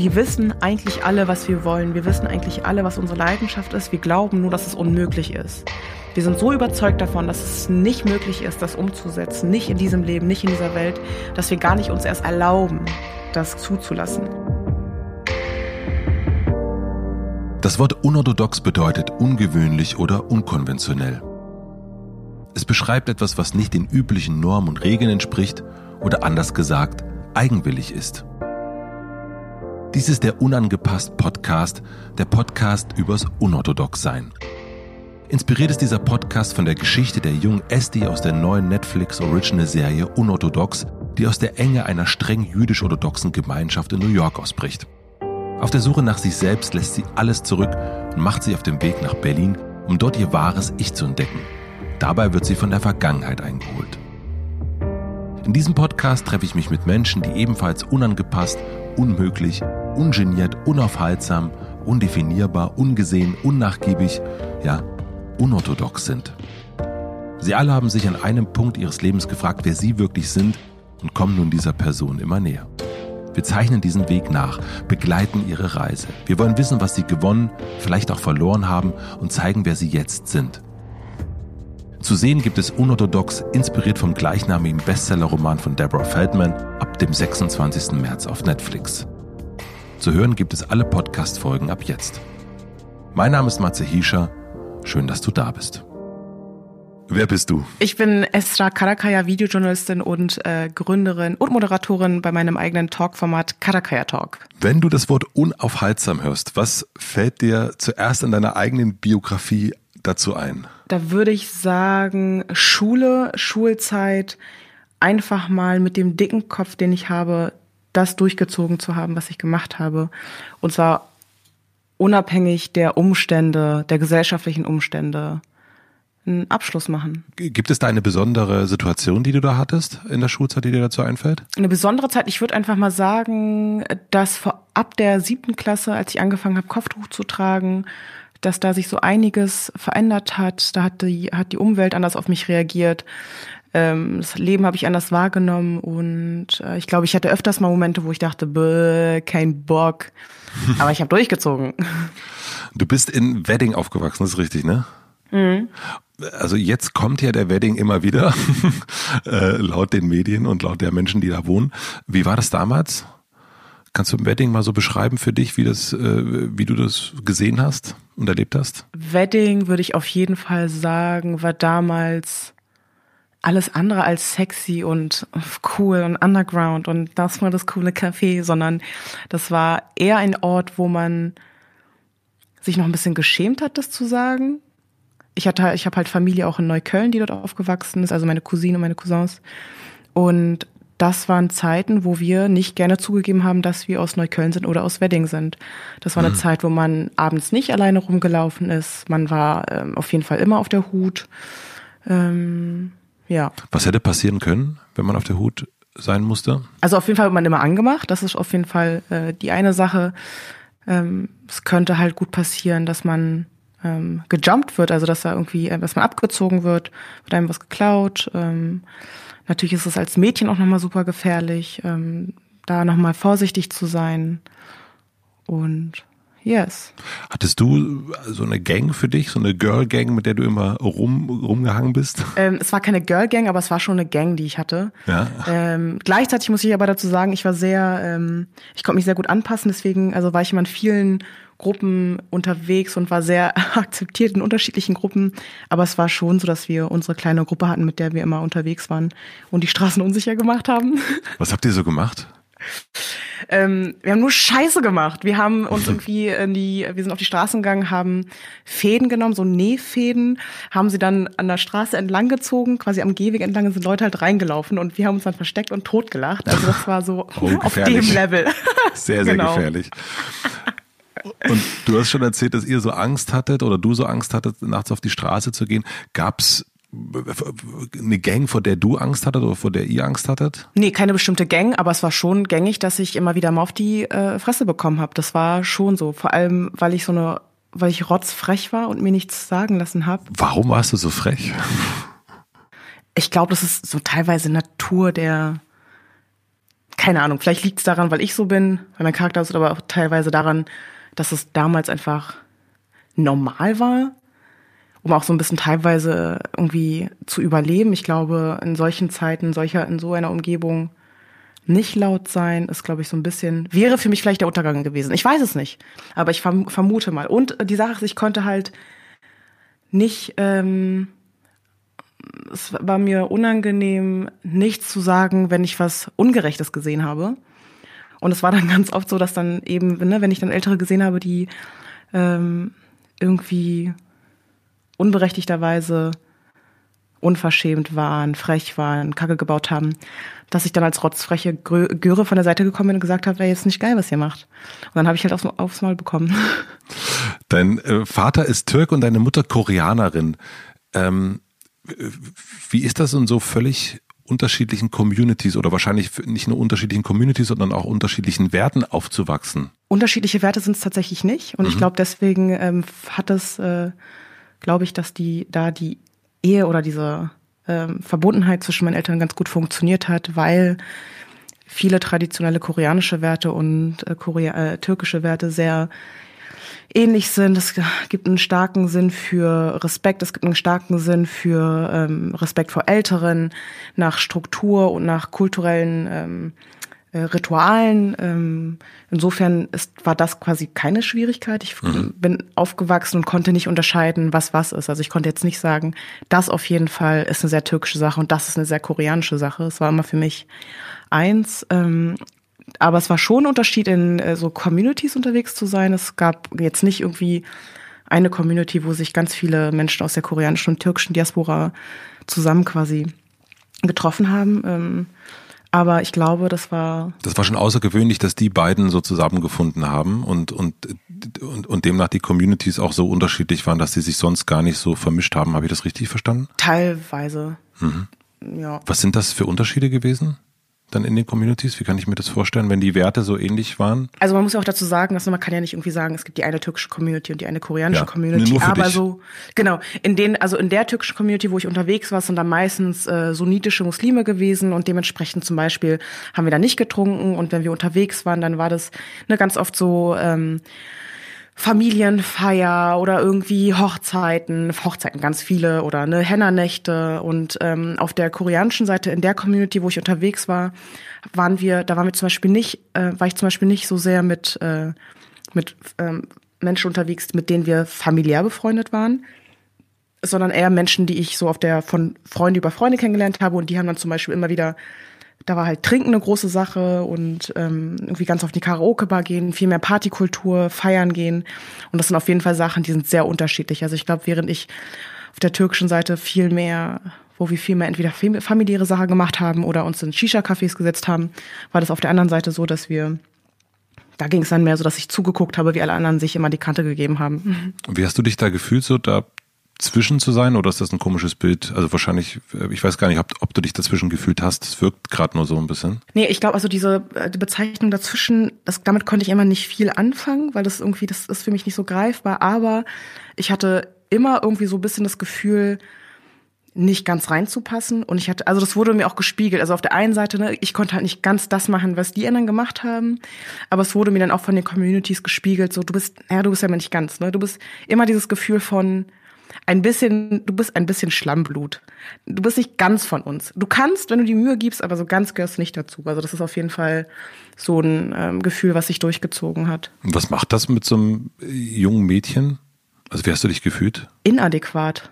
Wir wissen eigentlich alle, was wir wollen. Wir wissen eigentlich alle, was unsere Leidenschaft ist. Wir glauben nur, dass es unmöglich ist. Wir sind so überzeugt davon, dass es nicht möglich ist, das umzusetzen, nicht in diesem Leben, nicht in dieser Welt, dass wir gar nicht uns erst erlauben, das zuzulassen. Das Wort unorthodox bedeutet ungewöhnlich oder unkonventionell. Es beschreibt etwas, was nicht den üblichen Normen und Regeln entspricht oder anders gesagt eigenwillig ist. Dies ist der Unangepasst Podcast, der Podcast übers Unorthodoxsein. Inspiriert ist dieser Podcast von der Geschichte der jungen Esti aus der neuen Netflix Original Serie Unorthodox, die aus der Enge einer streng jüdisch-orthodoxen Gemeinschaft in New York ausbricht. Auf der Suche nach sich selbst lässt sie alles zurück und macht sich auf den Weg nach Berlin, um dort ihr wahres Ich zu entdecken. Dabei wird sie von der Vergangenheit eingeholt. In diesem Podcast treffe ich mich mit Menschen, die ebenfalls unangepasst, unmöglich, ungeniert, unaufhaltsam, undefinierbar, ungesehen, unnachgiebig, ja, unorthodox sind. Sie alle haben sich an einem Punkt ihres Lebens gefragt, wer sie wirklich sind und kommen nun dieser Person immer näher. Wir zeichnen diesen Weg nach, begleiten ihre Reise. Wir wollen wissen, was sie gewonnen, vielleicht auch verloren haben und zeigen, wer sie jetzt sind. Zu sehen gibt es Unorthodox, inspiriert vom gleichnamigen Bestsellerroman von Deborah Feldman, ab dem 26. März auf Netflix. Zu hören gibt es alle Podcast-Folgen ab jetzt. Mein Name ist Matze Hiescher. Schön, dass du da bist. Wer bist du? Ich bin Esra Karakaya, Videojournalistin und äh, Gründerin und Moderatorin bei meinem eigenen Talkformat Karakaya Talk. Wenn du das Wort unaufhaltsam hörst, was fällt dir zuerst in deiner eigenen Biografie dazu ein? Da würde ich sagen, Schule, Schulzeit, einfach mal mit dem dicken Kopf, den ich habe, das durchgezogen zu haben, was ich gemacht habe. Und zwar unabhängig der Umstände, der gesellschaftlichen Umstände, einen Abschluss machen. Gibt es da eine besondere Situation, die du da hattest in der Schulzeit, die dir dazu einfällt? Eine besondere Zeit, ich würde einfach mal sagen, dass vor, ab der siebten Klasse, als ich angefangen habe, Kopftuch zu tragen, dass da sich so einiges verändert hat. Da hat die, hat die Umwelt anders auf mich reagiert. Ähm, das Leben habe ich anders wahrgenommen und äh, ich glaube, ich hatte öfters mal Momente, wo ich dachte, bäh, kein Bock. Aber ich habe durchgezogen. Du bist in Wedding aufgewachsen, das ist richtig, ne? Mhm. Also jetzt kommt ja der Wedding immer wieder, äh, laut den Medien und laut der Menschen, die da wohnen. Wie war das damals? Kannst du Wedding mal so beschreiben für dich, wie das, äh, wie du das gesehen hast und erlebt hast? Wedding würde ich auf jeden Fall sagen, war damals alles andere als sexy und cool und underground und das war das coole Café, sondern das war eher ein Ort, wo man sich noch ein bisschen geschämt hat, das zu sagen. Ich hatte, ich habe halt Familie auch in Neukölln, die dort aufgewachsen ist, also meine Cousine und meine Cousins. Und das waren Zeiten, wo wir nicht gerne zugegeben haben, dass wir aus Neukölln sind oder aus Wedding sind. Das war eine mhm. Zeit, wo man abends nicht alleine rumgelaufen ist. Man war ähm, auf jeden Fall immer auf der Hut. Ähm, ja. Was hätte passieren können, wenn man auf der Hut sein musste? Also auf jeden Fall wird man immer angemacht. Das ist auf jeden Fall äh, die eine Sache. Ähm, es könnte halt gut passieren, dass man ähm, gejumpt wird, also dass da irgendwie, äh, dass man abgezogen wird, wird einem was geklaut. Ähm, Natürlich ist es als Mädchen auch nochmal super gefährlich, ähm, da nochmal vorsichtig zu sein. Und yes. Hattest du so eine Gang für dich, so eine Girl Gang, mit der du immer rum, rumgehangen bist? Ähm, es war keine Girl Gang, aber es war schon eine Gang, die ich hatte. Ja. Ähm, gleichzeitig muss ich aber dazu sagen, ich war sehr, ähm, ich konnte mich sehr gut anpassen, deswegen, also war ich immer in vielen Gruppen unterwegs und war sehr akzeptiert in unterschiedlichen Gruppen. Aber es war schon so, dass wir unsere kleine Gruppe hatten, mit der wir immer unterwegs waren und die Straßen unsicher gemacht haben. Was habt ihr so gemacht? Ähm, wir haben nur Scheiße gemacht. Wir haben uns irgendwie in die, wir sind auf die Straßen gegangen, haben Fäden genommen, so Nähfäden, haben sie dann an der Straße entlang gezogen, quasi am Gehweg entlang sind Leute halt reingelaufen und wir haben uns dann versteckt und totgelacht. Also das war so oh, auf dem Level. Sehr, sehr genau. gefährlich. Und du hast schon erzählt, dass ihr so Angst hattet oder du so Angst hattet, nachts auf die Straße zu gehen. Gab's eine Gang, vor der du Angst hattet oder vor der ihr Angst hattet? Nee, keine bestimmte Gang, aber es war schon gängig, dass ich immer wieder mal auf die äh, Fresse bekommen habe. Das war schon so. Vor allem, weil ich so eine, weil ich rotzfrech war und mir nichts sagen lassen habe. Warum warst du so frech? Ich glaube, das ist so teilweise Natur der keine Ahnung, vielleicht liegt es daran, weil ich so bin, weil mein Charakter ist, aber auch teilweise daran, dass es damals einfach normal war, um auch so ein bisschen teilweise irgendwie zu überleben. Ich glaube, in solchen Zeiten, solcher, in so einer Umgebung nicht laut sein, ist, glaube ich, so ein bisschen, wäre für mich vielleicht der Untergang gewesen. Ich weiß es nicht, aber ich verm vermute mal. Und die Sache ist, ich konnte halt nicht, ähm, es war mir unangenehm, nichts zu sagen, wenn ich was Ungerechtes gesehen habe. Und es war dann ganz oft so, dass dann eben, ne, wenn ich dann Ältere gesehen habe, die ähm, irgendwie unberechtigterweise unverschämt waren, frech waren, Kacke gebaut haben, dass ich dann als rotzfreche Göre von der Seite gekommen bin und gesagt habe, wäre jetzt nicht geil, was ihr macht. Und dann habe ich halt aufs, aufs Maul bekommen. Dein äh, Vater ist Türk und deine Mutter Koreanerin. Ähm, wie ist das in so völlig unterschiedlichen Communities oder wahrscheinlich nicht nur unterschiedlichen Communities, sondern auch unterschiedlichen Werten aufzuwachsen? Unterschiedliche Werte sind es tatsächlich nicht. Und mhm. ich glaube, deswegen ähm, hat es, äh, glaube ich, dass die da die Ehe oder diese ähm, Verbundenheit zwischen meinen Eltern ganz gut funktioniert hat, weil viele traditionelle koreanische Werte und äh, Korea, äh, türkische Werte sehr ähnlich sind. Es gibt einen starken Sinn für Respekt, es gibt einen starken Sinn für ähm, Respekt vor Älteren, nach Struktur und nach kulturellen ähm, äh, Ritualen. Ähm, insofern ist, war das quasi keine Schwierigkeit. Ich mhm. bin aufgewachsen und konnte nicht unterscheiden, was was ist. Also ich konnte jetzt nicht sagen, das auf jeden Fall ist eine sehr türkische Sache und das ist eine sehr koreanische Sache. Es war immer für mich eins. Ähm, aber es war schon ein Unterschied, in äh, so Communities unterwegs zu sein. Es gab jetzt nicht irgendwie eine Community, wo sich ganz viele Menschen aus der koreanischen und türkischen Diaspora zusammen quasi getroffen haben. Ähm, aber ich glaube, das war. Das war schon außergewöhnlich, dass die beiden so zusammengefunden haben und, und, und, und demnach die Communities auch so unterschiedlich waren, dass sie sich sonst gar nicht so vermischt haben. Habe ich das richtig verstanden? Teilweise. Mhm. Ja. Was sind das für Unterschiede gewesen? Dann in den Communities? Wie kann ich mir das vorstellen, wenn die Werte so ähnlich waren? Also man muss ja auch dazu sagen, dass man kann ja nicht irgendwie sagen, es gibt die eine türkische Community und die eine koreanische ja, Community, aber dich. so genau in den also in der türkischen Community, wo ich unterwegs war, sind da meistens äh, sunnitische Muslime gewesen und dementsprechend zum Beispiel haben wir da nicht getrunken und wenn wir unterwegs waren, dann war das ne, ganz oft so ähm, Familienfeier oder irgendwie Hochzeiten, Hochzeiten ganz viele oder ne Hennernächte. Und ähm, auf der koreanischen Seite in der Community, wo ich unterwegs war, waren wir, da waren wir zum Beispiel nicht, äh, war ich zum Beispiel nicht so sehr mit äh, mit ähm, Menschen unterwegs, mit denen wir familiär befreundet waren, sondern eher Menschen, die ich so auf der von Freunde über Freunde kennengelernt habe. Und die haben dann zum Beispiel immer wieder da war halt Trinken eine große Sache und ähm, irgendwie ganz auf die Karaoke-Bar gehen, viel mehr Partykultur, feiern gehen. Und das sind auf jeden Fall Sachen, die sind sehr unterschiedlich. Also ich glaube, während ich auf der türkischen Seite viel mehr, wo wir viel mehr entweder familiäre Sachen gemacht haben oder uns in Shisha-Cafés gesetzt haben, war das auf der anderen Seite so, dass wir da ging es dann mehr so, dass ich zugeguckt habe, wie alle anderen sich immer die Kante gegeben haben. Wie hast du dich da gefühlt, so da zwischen zu sein oder ist das ein komisches Bild? Also wahrscheinlich, äh, ich weiß gar nicht, ob, ob du dich dazwischen gefühlt hast. Es wirkt gerade nur so ein bisschen. Nee, ich glaube, also diese äh, die Bezeichnung dazwischen, das, damit konnte ich immer nicht viel anfangen, weil das irgendwie, das ist für mich nicht so greifbar. Aber ich hatte immer irgendwie so ein bisschen das Gefühl, nicht ganz reinzupassen. Und ich hatte, also das wurde mir auch gespiegelt. Also auf der einen Seite, ne, ich konnte halt nicht ganz das machen, was die anderen gemacht haben. Aber es wurde mir dann auch von den Communities gespiegelt, so du bist, ja, du bist ja immer nicht ganz, ne? Du bist immer dieses Gefühl von, ein bisschen, du bist ein bisschen Schlammblut. Du bist nicht ganz von uns. Du kannst, wenn du die Mühe gibst, aber so ganz gehörst du nicht dazu. Also das ist auf jeden Fall so ein ähm, Gefühl, was sich durchgezogen hat. Was macht das mit so einem jungen Mädchen? Also wie hast du dich gefühlt? Inadäquat.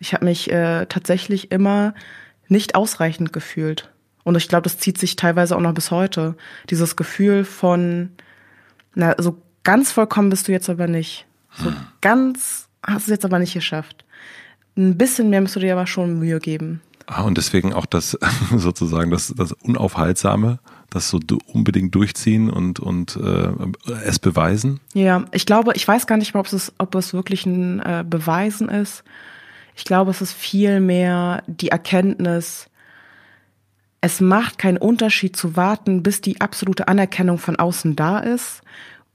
Ich habe mich äh, tatsächlich immer nicht ausreichend gefühlt. Und ich glaube, das zieht sich teilweise auch noch bis heute. Dieses Gefühl von, na, so ganz vollkommen bist du jetzt aber nicht. So hm. ganz hast es jetzt aber nicht geschafft. Ein bisschen mehr musst du dir aber schon Mühe geben. Ah, und deswegen auch das sozusagen das, das Unaufhaltsame, das so unbedingt durchziehen und, und äh, es beweisen? Ja, ich glaube, ich weiß gar nicht mal, ob es, ob es wirklich ein äh, Beweisen ist. Ich glaube, es ist viel mehr die Erkenntnis, es macht keinen Unterschied zu warten, bis die absolute Anerkennung von außen da ist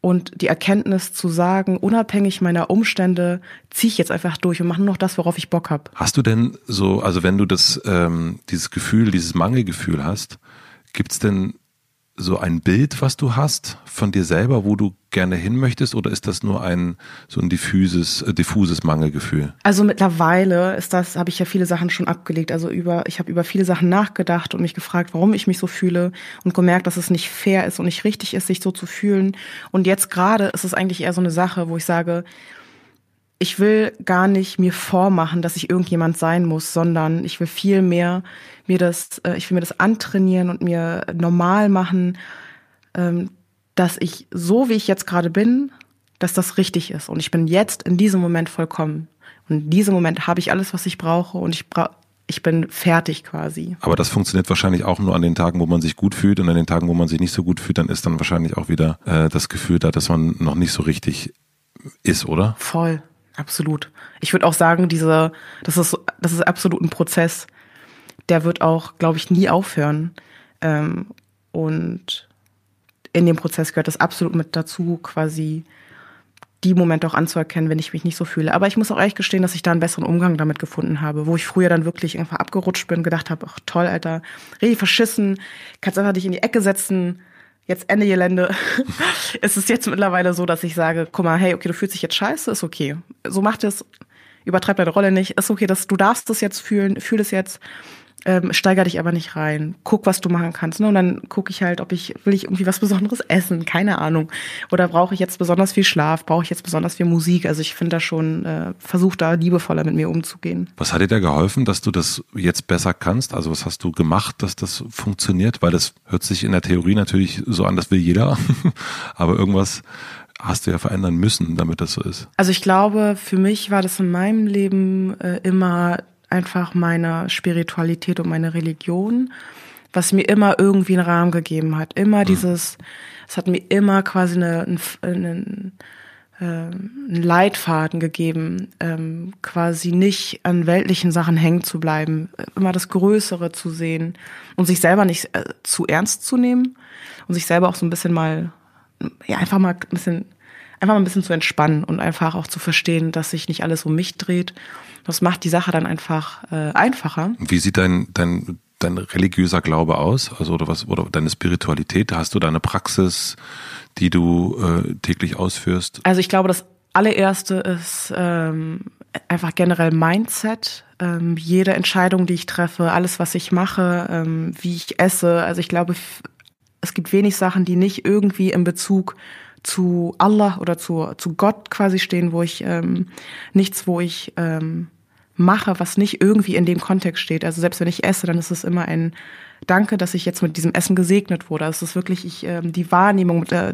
und die Erkenntnis zu sagen, unabhängig meiner Umstände ziehe ich jetzt einfach durch und mache nur noch das, worauf ich Bock habe. Hast du denn so, also wenn du das, ähm, dieses Gefühl, dieses Mangelgefühl hast, gibt's denn so ein Bild, was du hast von dir selber, wo du gerne hin möchtest, oder ist das nur ein so ein diffuses, äh, diffuses Mangelgefühl? Also mittlerweile ist das, habe ich ja viele Sachen schon abgelegt. Also über, ich habe über viele Sachen nachgedacht und mich gefragt, warum ich mich so fühle und gemerkt, dass es nicht fair ist und nicht richtig ist, sich so zu fühlen. Und jetzt gerade ist es eigentlich eher so eine Sache, wo ich sage, ich will gar nicht mir vormachen, dass ich irgendjemand sein muss, sondern ich will viel mehr mir das, äh, ich will mir das antrainieren und mir normal machen, ähm, dass ich so wie ich jetzt gerade bin, dass das richtig ist. Und ich bin jetzt in diesem Moment vollkommen. Und in diesem Moment habe ich alles, was ich brauche und ich brauche ich bin fertig quasi. Aber das funktioniert wahrscheinlich auch nur an den Tagen, wo man sich gut fühlt und an den Tagen, wo man sich nicht so gut fühlt, dann ist dann wahrscheinlich auch wieder äh, das Gefühl da, dass man noch nicht so richtig ist, oder? Voll. Absolut. Ich würde auch sagen, diese, das ist, das ist absolut ein Prozess. Der wird auch, glaube ich, nie aufhören. Ähm, und in dem Prozess gehört das absolut mit dazu, quasi die Momente auch anzuerkennen, wenn ich mich nicht so fühle. Aber ich muss auch ehrlich gestehen, dass ich da einen besseren Umgang damit gefunden habe, wo ich früher dann wirklich einfach abgerutscht bin, gedacht habe, ach toll, Alter, richtig verschissen, kannst einfach dich in die Ecke setzen, jetzt Ende Gelände. es ist jetzt mittlerweile so, dass ich sage, guck mal, hey, okay, du fühlst dich jetzt scheiße, ist okay. So macht es, übertreib deine Rolle nicht, ist okay, dass du darfst das jetzt fühlen, fühl es jetzt ähm, steiger dich aber nicht rein. Guck, was du machen kannst. Ne? Und dann gucke ich halt, ob ich, will ich irgendwie was Besonderes essen, keine Ahnung. Oder brauche ich jetzt besonders viel Schlaf, brauche ich jetzt besonders viel Musik. Also ich finde da schon, äh, versuch da liebevoller mit mir umzugehen. Was hat dir da geholfen, dass du das jetzt besser kannst? Also was hast du gemacht, dass das funktioniert? Weil das hört sich in der Theorie natürlich so an, das will jeder. aber irgendwas hast du ja verändern müssen, damit das so ist. Also ich glaube, für mich war das in meinem Leben äh, immer einfach meine Spiritualität und meine Religion, was mir immer irgendwie einen Rahmen gegeben hat. Immer mhm. dieses, es hat mir immer quasi eine, einen, einen, äh, einen Leitfaden gegeben, ähm, quasi nicht an weltlichen Sachen hängen zu bleiben, immer das Größere zu sehen und sich selber nicht äh, zu ernst zu nehmen und sich selber auch so ein bisschen mal, ja, einfach mal ein bisschen einfach mal ein bisschen zu entspannen und einfach auch zu verstehen, dass sich nicht alles um mich dreht das macht die Sache dann einfach äh, einfacher. Wie sieht dein, dein, dein religiöser Glaube aus? Also oder was oder deine Spiritualität? Hast du deine Praxis, die du äh, täglich ausführst? Also ich glaube, das allererste ist ähm, einfach generell Mindset. Ähm, jede Entscheidung, die ich treffe, alles, was ich mache, ähm, wie ich esse. Also ich glaube, es gibt wenig Sachen, die nicht irgendwie in Bezug zu Allah oder zu, zu Gott quasi stehen, wo ich ähm, nichts, wo ich ähm, mache, was nicht irgendwie in dem Kontext steht. Also selbst wenn ich esse, dann ist es immer ein Danke, dass ich jetzt mit diesem Essen gesegnet wurde. Also es ist wirklich ich, ähm, die Wahrnehmung, äh,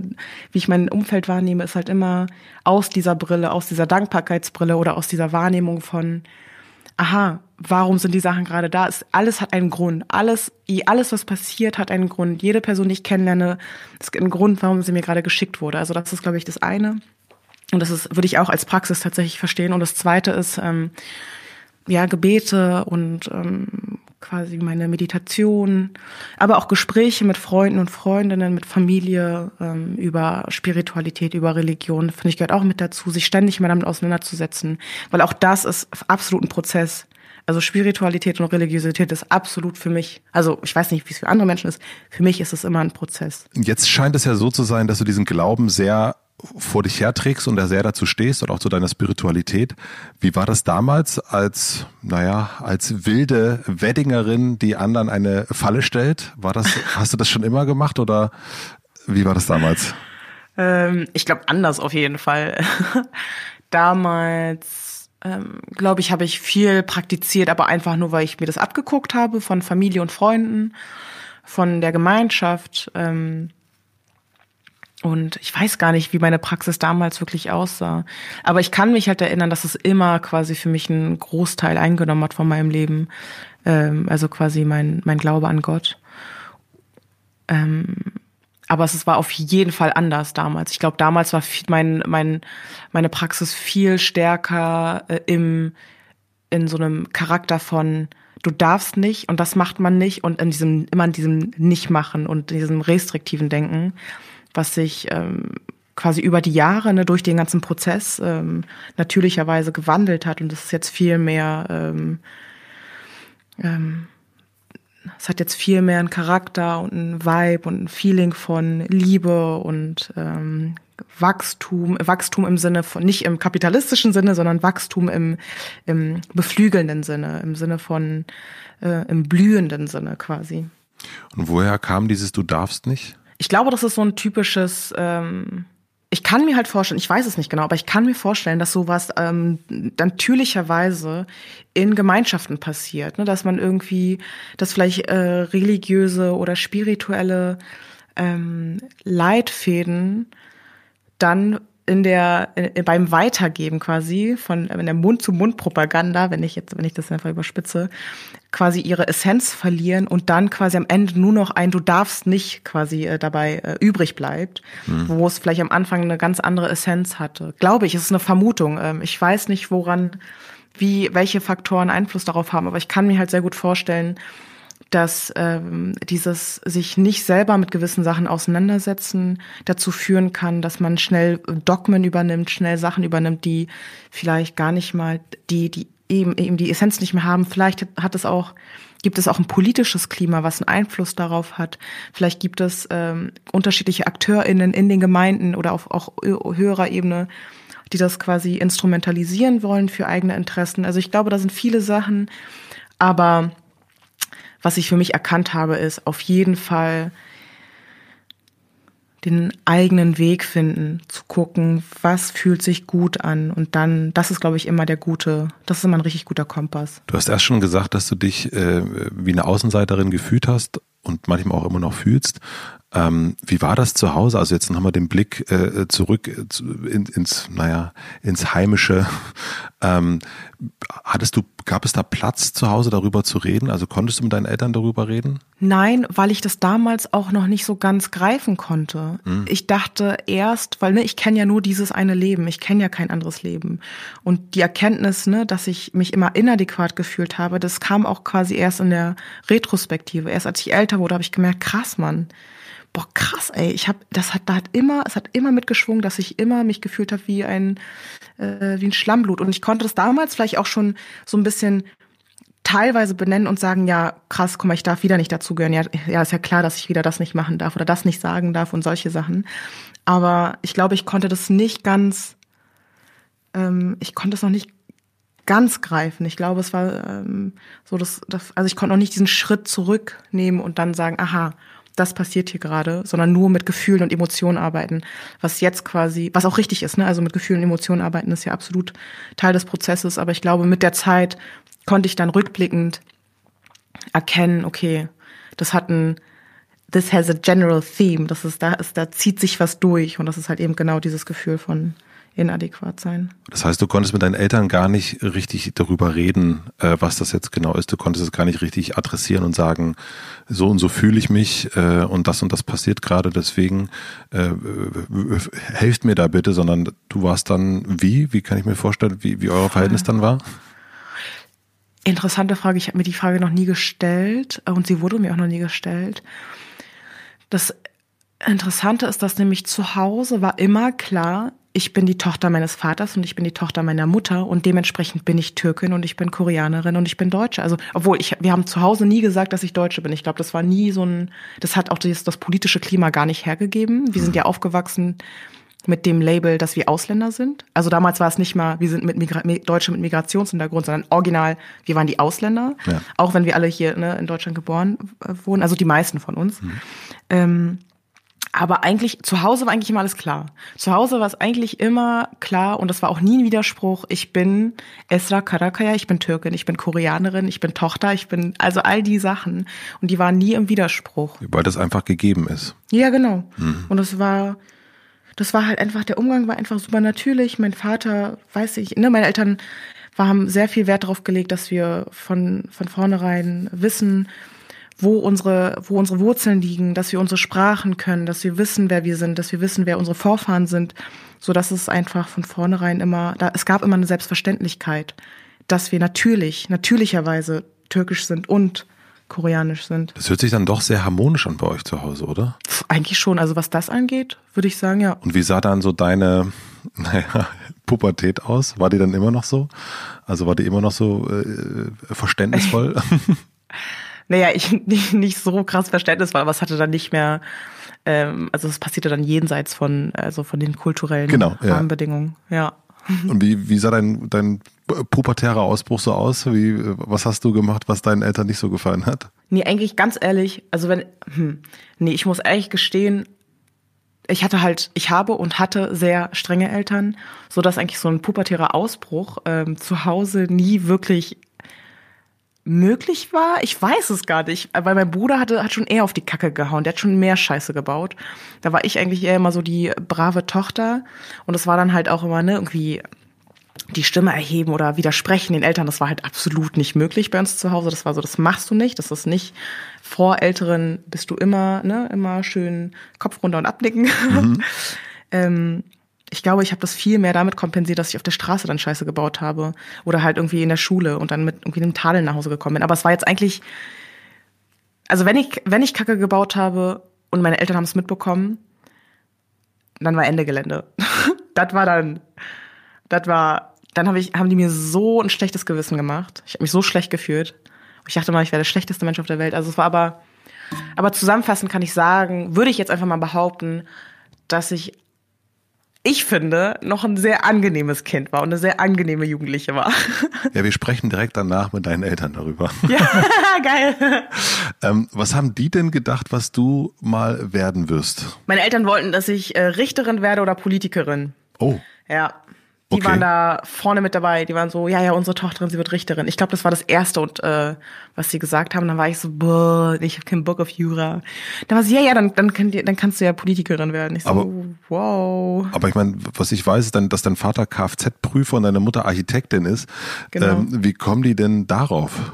wie ich mein Umfeld wahrnehme, ist halt immer aus dieser Brille, aus dieser Dankbarkeitsbrille oder aus dieser Wahrnehmung von, aha, warum sind die Sachen gerade da? Es, alles hat einen Grund. Alles, alles, was passiert, hat einen Grund. Jede Person, die ich kennenlerne, ist ein Grund, warum sie mir gerade geschickt wurde. Also das ist, glaube ich, das eine. Und das ist, würde ich auch als Praxis tatsächlich verstehen. Und das zweite ist, ähm, ja, Gebete und ähm, quasi meine Meditation, aber auch Gespräche mit Freunden und Freundinnen, mit Familie ähm, über Spiritualität, über Religion, finde ich gehört auch mit dazu, sich ständig mal damit auseinanderzusetzen, weil auch das ist absolut ein Prozess. Also Spiritualität und Religiosität ist absolut für mich, also ich weiß nicht, wie es für andere Menschen ist, für mich ist es immer ein Prozess. Jetzt scheint es ja so zu sein, dass du diesen Glauben sehr vor dich herträgst und da sehr dazu stehst und auch zu deiner Spiritualität. Wie war das damals als, naja, als wilde Weddingerin, die anderen eine Falle stellt? War das, hast du das schon immer gemacht oder wie war das damals? Ähm, ich glaube anders auf jeden Fall. damals, ähm, glaube ich, habe ich viel praktiziert, aber einfach nur, weil ich mir das abgeguckt habe von Familie und Freunden, von der Gemeinschaft. Ähm, und ich weiß gar nicht, wie meine Praxis damals wirklich aussah. Aber ich kann mich halt erinnern, dass es immer quasi für mich einen Großteil eingenommen hat von meinem Leben. Ähm, also quasi mein, mein Glaube an Gott. Ähm, aber es war auf jeden Fall anders damals. Ich glaube, damals war mein, mein, meine Praxis viel stärker äh, im, in so einem Charakter von, du darfst nicht und das macht man nicht und in diesem, immer in diesem Nicht-Machen und in diesem restriktiven Denken was sich ähm, quasi über die Jahre ne, durch den ganzen Prozess ähm, natürlicherweise gewandelt hat und das ist jetzt viel mehr ähm, ähm, es hat jetzt viel mehr einen Charakter und einen Vibe und ein Feeling von Liebe und ähm, Wachstum, Wachstum im Sinne von, nicht im kapitalistischen Sinne, sondern Wachstum im, im beflügelnden Sinne, im Sinne von, äh, im blühenden Sinne quasi. Und woher kam dieses Du darfst nicht? Ich glaube, das ist so ein typisches, ähm, ich kann mir halt vorstellen, ich weiß es nicht genau, aber ich kann mir vorstellen, dass sowas ähm, natürlicherweise in Gemeinschaften passiert, ne? dass man irgendwie, dass vielleicht äh, religiöse oder spirituelle ähm, Leitfäden dann in der in, beim Weitergeben quasi von in der Mund-zu-Mund-Propaganda, wenn ich jetzt wenn ich das einfach überspitze, quasi ihre Essenz verlieren und dann quasi am Ende nur noch ein du darfst nicht quasi äh, dabei äh, übrig bleibt, mhm. wo es vielleicht am Anfang eine ganz andere Essenz hatte. Glaube ich, es ist eine Vermutung. Ähm, ich weiß nicht, woran wie welche Faktoren Einfluss darauf haben, aber ich kann mir halt sehr gut vorstellen, dass ähm, dieses sich nicht selber mit gewissen Sachen auseinandersetzen dazu führen kann, dass man schnell Dogmen übernimmt, schnell Sachen übernimmt, die vielleicht gar nicht mal die die eben eben die Essenz nicht mehr haben. Vielleicht hat es auch gibt es auch ein politisches Klima, was einen Einfluss darauf hat. Vielleicht gibt es ähm, unterschiedliche AkteurInnen in den Gemeinden oder auf auch höherer Ebene, die das quasi instrumentalisieren wollen für eigene Interessen. Also ich glaube, da sind viele Sachen, aber was ich für mich erkannt habe, ist auf jeden Fall den eigenen Weg finden, zu gucken, was fühlt sich gut an und dann, das ist, glaube ich, immer der gute, das ist immer ein richtig guter Kompass. Du hast erst schon gesagt, dass du dich äh, wie eine Außenseiterin gefühlt hast und manchmal auch immer noch fühlst. Ähm, wie war das zu Hause? Also jetzt haben wir den Blick äh, zurück in, ins, naja, ins Heimische. Ähm, hattest du, gab es da Platz zu Hause darüber zu reden? Also konntest du mit deinen Eltern darüber reden? Nein, weil ich das damals auch noch nicht so ganz greifen konnte. Mhm. Ich dachte erst, weil ne, ich kenne ja nur dieses eine Leben, ich kenne ja kein anderes Leben. Und die Erkenntnis, ne, dass ich mich immer inadäquat gefühlt habe, das kam auch quasi erst in der Retrospektive. Erst als ich älter wurde, habe ich gemerkt, krass, Mann boah, krass, ey, ich habe, das hat, da hat immer, es hat immer mitgeschwungen, dass ich immer mich gefühlt habe wie ein, äh, wie ein Schlammblut. Und ich konnte das damals vielleicht auch schon so ein bisschen teilweise benennen und sagen, ja, krass, guck mal, ich darf wieder nicht dazugehören. Ja, ja, ist ja klar, dass ich wieder das nicht machen darf oder das nicht sagen darf und solche Sachen. Aber ich glaube, ich konnte das nicht ganz, ähm, ich konnte es noch nicht ganz greifen. Ich glaube, es war ähm, so, dass, dass, also ich konnte noch nicht diesen Schritt zurücknehmen und dann sagen, aha, das passiert hier gerade, sondern nur mit Gefühlen und Emotionen arbeiten. Was jetzt quasi, was auch richtig ist, ne? Also mit Gefühlen und Emotionen arbeiten ist ja absolut Teil des Prozesses. Aber ich glaube, mit der Zeit konnte ich dann rückblickend erkennen, okay, das hat ein, this has a general theme. Das ist, da ist, da zieht sich was durch. Und das ist halt eben genau dieses Gefühl von, inadäquat sein. Das heißt, du konntest mit deinen Eltern gar nicht richtig darüber reden, äh, was das jetzt genau ist. Du konntest es gar nicht richtig adressieren und sagen, so und so fühle ich mich äh, und das und das passiert gerade, deswegen äh, helft mir da bitte, sondern du warst dann wie? Wie kann ich mir vorstellen, wie, wie euer Verhältnis dann war? Interessante Frage. Ich habe mir die Frage noch nie gestellt und sie wurde mir auch noch nie gestellt. Das Interessante ist, dass nämlich zu Hause war immer klar, ich bin die Tochter meines Vaters und ich bin die Tochter meiner Mutter und dementsprechend bin ich Türkin und ich bin Koreanerin und ich bin Deutsche. Also, obwohl ich, wir haben zu Hause nie gesagt, dass ich Deutsche bin. Ich glaube, das war nie so ein, das hat auch das, das politische Klima gar nicht hergegeben. Wir sind ja aufgewachsen mit dem Label, dass wir Ausländer sind. Also damals war es nicht mal, wir sind mit Migra Deutsche mit Migrationshintergrund, sondern original, wir waren die Ausländer. Ja. Auch wenn wir alle hier ne, in Deutschland geboren äh, wurden, also die meisten von uns. Mhm. Ähm, aber eigentlich, zu Hause war eigentlich immer alles klar. Zu Hause war es eigentlich immer klar und das war auch nie ein Widerspruch. Ich bin Esra Karakaya, ich bin Türkin, ich bin Koreanerin, ich bin Tochter, ich bin, also all die Sachen. Und die waren nie im Widerspruch. Weil das einfach gegeben ist. Ja, genau. Mhm. Und das war, das war halt einfach, der Umgang war einfach super natürlich. Mein Vater, weiß ich, ne, meine Eltern haben sehr viel Wert darauf gelegt, dass wir von, von vornherein wissen, wo unsere, wo unsere Wurzeln liegen, dass wir unsere Sprachen können, dass wir wissen, wer wir sind, dass wir wissen, wer unsere Vorfahren sind, so dass es einfach von vornherein immer, da, es gab immer eine Selbstverständlichkeit, dass wir natürlich, natürlicherweise türkisch sind und koreanisch sind. Das hört sich dann doch sehr harmonisch an bei euch zu Hause, oder? Pff, eigentlich schon. Also was das angeht, würde ich sagen, ja. Und wie sah dann so deine, naja, Pubertät aus? War die dann immer noch so? Also war die immer noch so äh, verständnisvoll? naja, ich nicht, nicht so krass Verständnis war, aber es hatte dann nicht mehr, ähm, also es passierte dann jenseits von, also von den kulturellen Genau, ja. Rahmenbedingungen. Ja. Und wie, wie sah dein, dein pubertärer Ausbruch so aus? Wie, was hast du gemacht, was deinen Eltern nicht so gefallen hat? Nee, eigentlich ganz ehrlich, also wenn, hm, nee, ich muss ehrlich gestehen, ich hatte halt, ich habe und hatte sehr strenge Eltern, so dass eigentlich so ein pubertärer Ausbruch ähm, zu Hause nie wirklich möglich war. Ich weiß es gar nicht, weil mein Bruder hatte, hat schon eher auf die Kacke gehauen. Der hat schon mehr Scheiße gebaut. Da war ich eigentlich eher immer so die brave Tochter. Und es war dann halt auch immer, ne, irgendwie die Stimme erheben oder widersprechen den Eltern. Das war halt absolut nicht möglich bei uns zu Hause. Das war so, das machst du nicht. Das ist nicht vor Älteren bist du immer, ne, immer schön Kopf runter und abnicken. Mhm. ähm, ich glaube, ich habe das viel mehr damit kompensiert, dass ich auf der Straße dann Scheiße gebaut habe oder halt irgendwie in der Schule und dann mit irgendwie einem Tadel nach Hause gekommen bin. Aber es war jetzt eigentlich, also wenn ich wenn ich Kacke gebaut habe und meine Eltern haben es mitbekommen, dann war Ende Gelände. das war dann, das war, dann habe ich haben die mir so ein schlechtes Gewissen gemacht. Ich habe mich so schlecht gefühlt. Ich dachte mal, ich wäre der schlechteste Mensch auf der Welt. Also es war aber, aber zusammenfassend kann ich sagen, würde ich jetzt einfach mal behaupten, dass ich ich finde, noch ein sehr angenehmes Kind war und eine sehr angenehme Jugendliche war. Ja, wir sprechen direkt danach mit deinen Eltern darüber. Ja, geil. Ähm, was haben die denn gedacht, was du mal werden wirst? Meine Eltern wollten, dass ich äh, Richterin werde oder Politikerin. Oh. Ja. Die okay. waren da vorne mit dabei. Die waren so, ja, ja, unsere Tochterin, sie wird Richterin. Ich glaube, das war das Erste, und, äh, was sie gesagt haben. Dann war ich so, boah, ich habe keinen Bock auf Jura. Dann war sie, ja, ja, dann, dann, kann dann kannst du ja Politikerin werden. Ich so, aber, wow. Aber ich meine, was ich weiß, ist dann, dass dein Vater Kfz-Prüfer und deine Mutter Architektin ist. Genau. Ähm, wie kommen die denn darauf?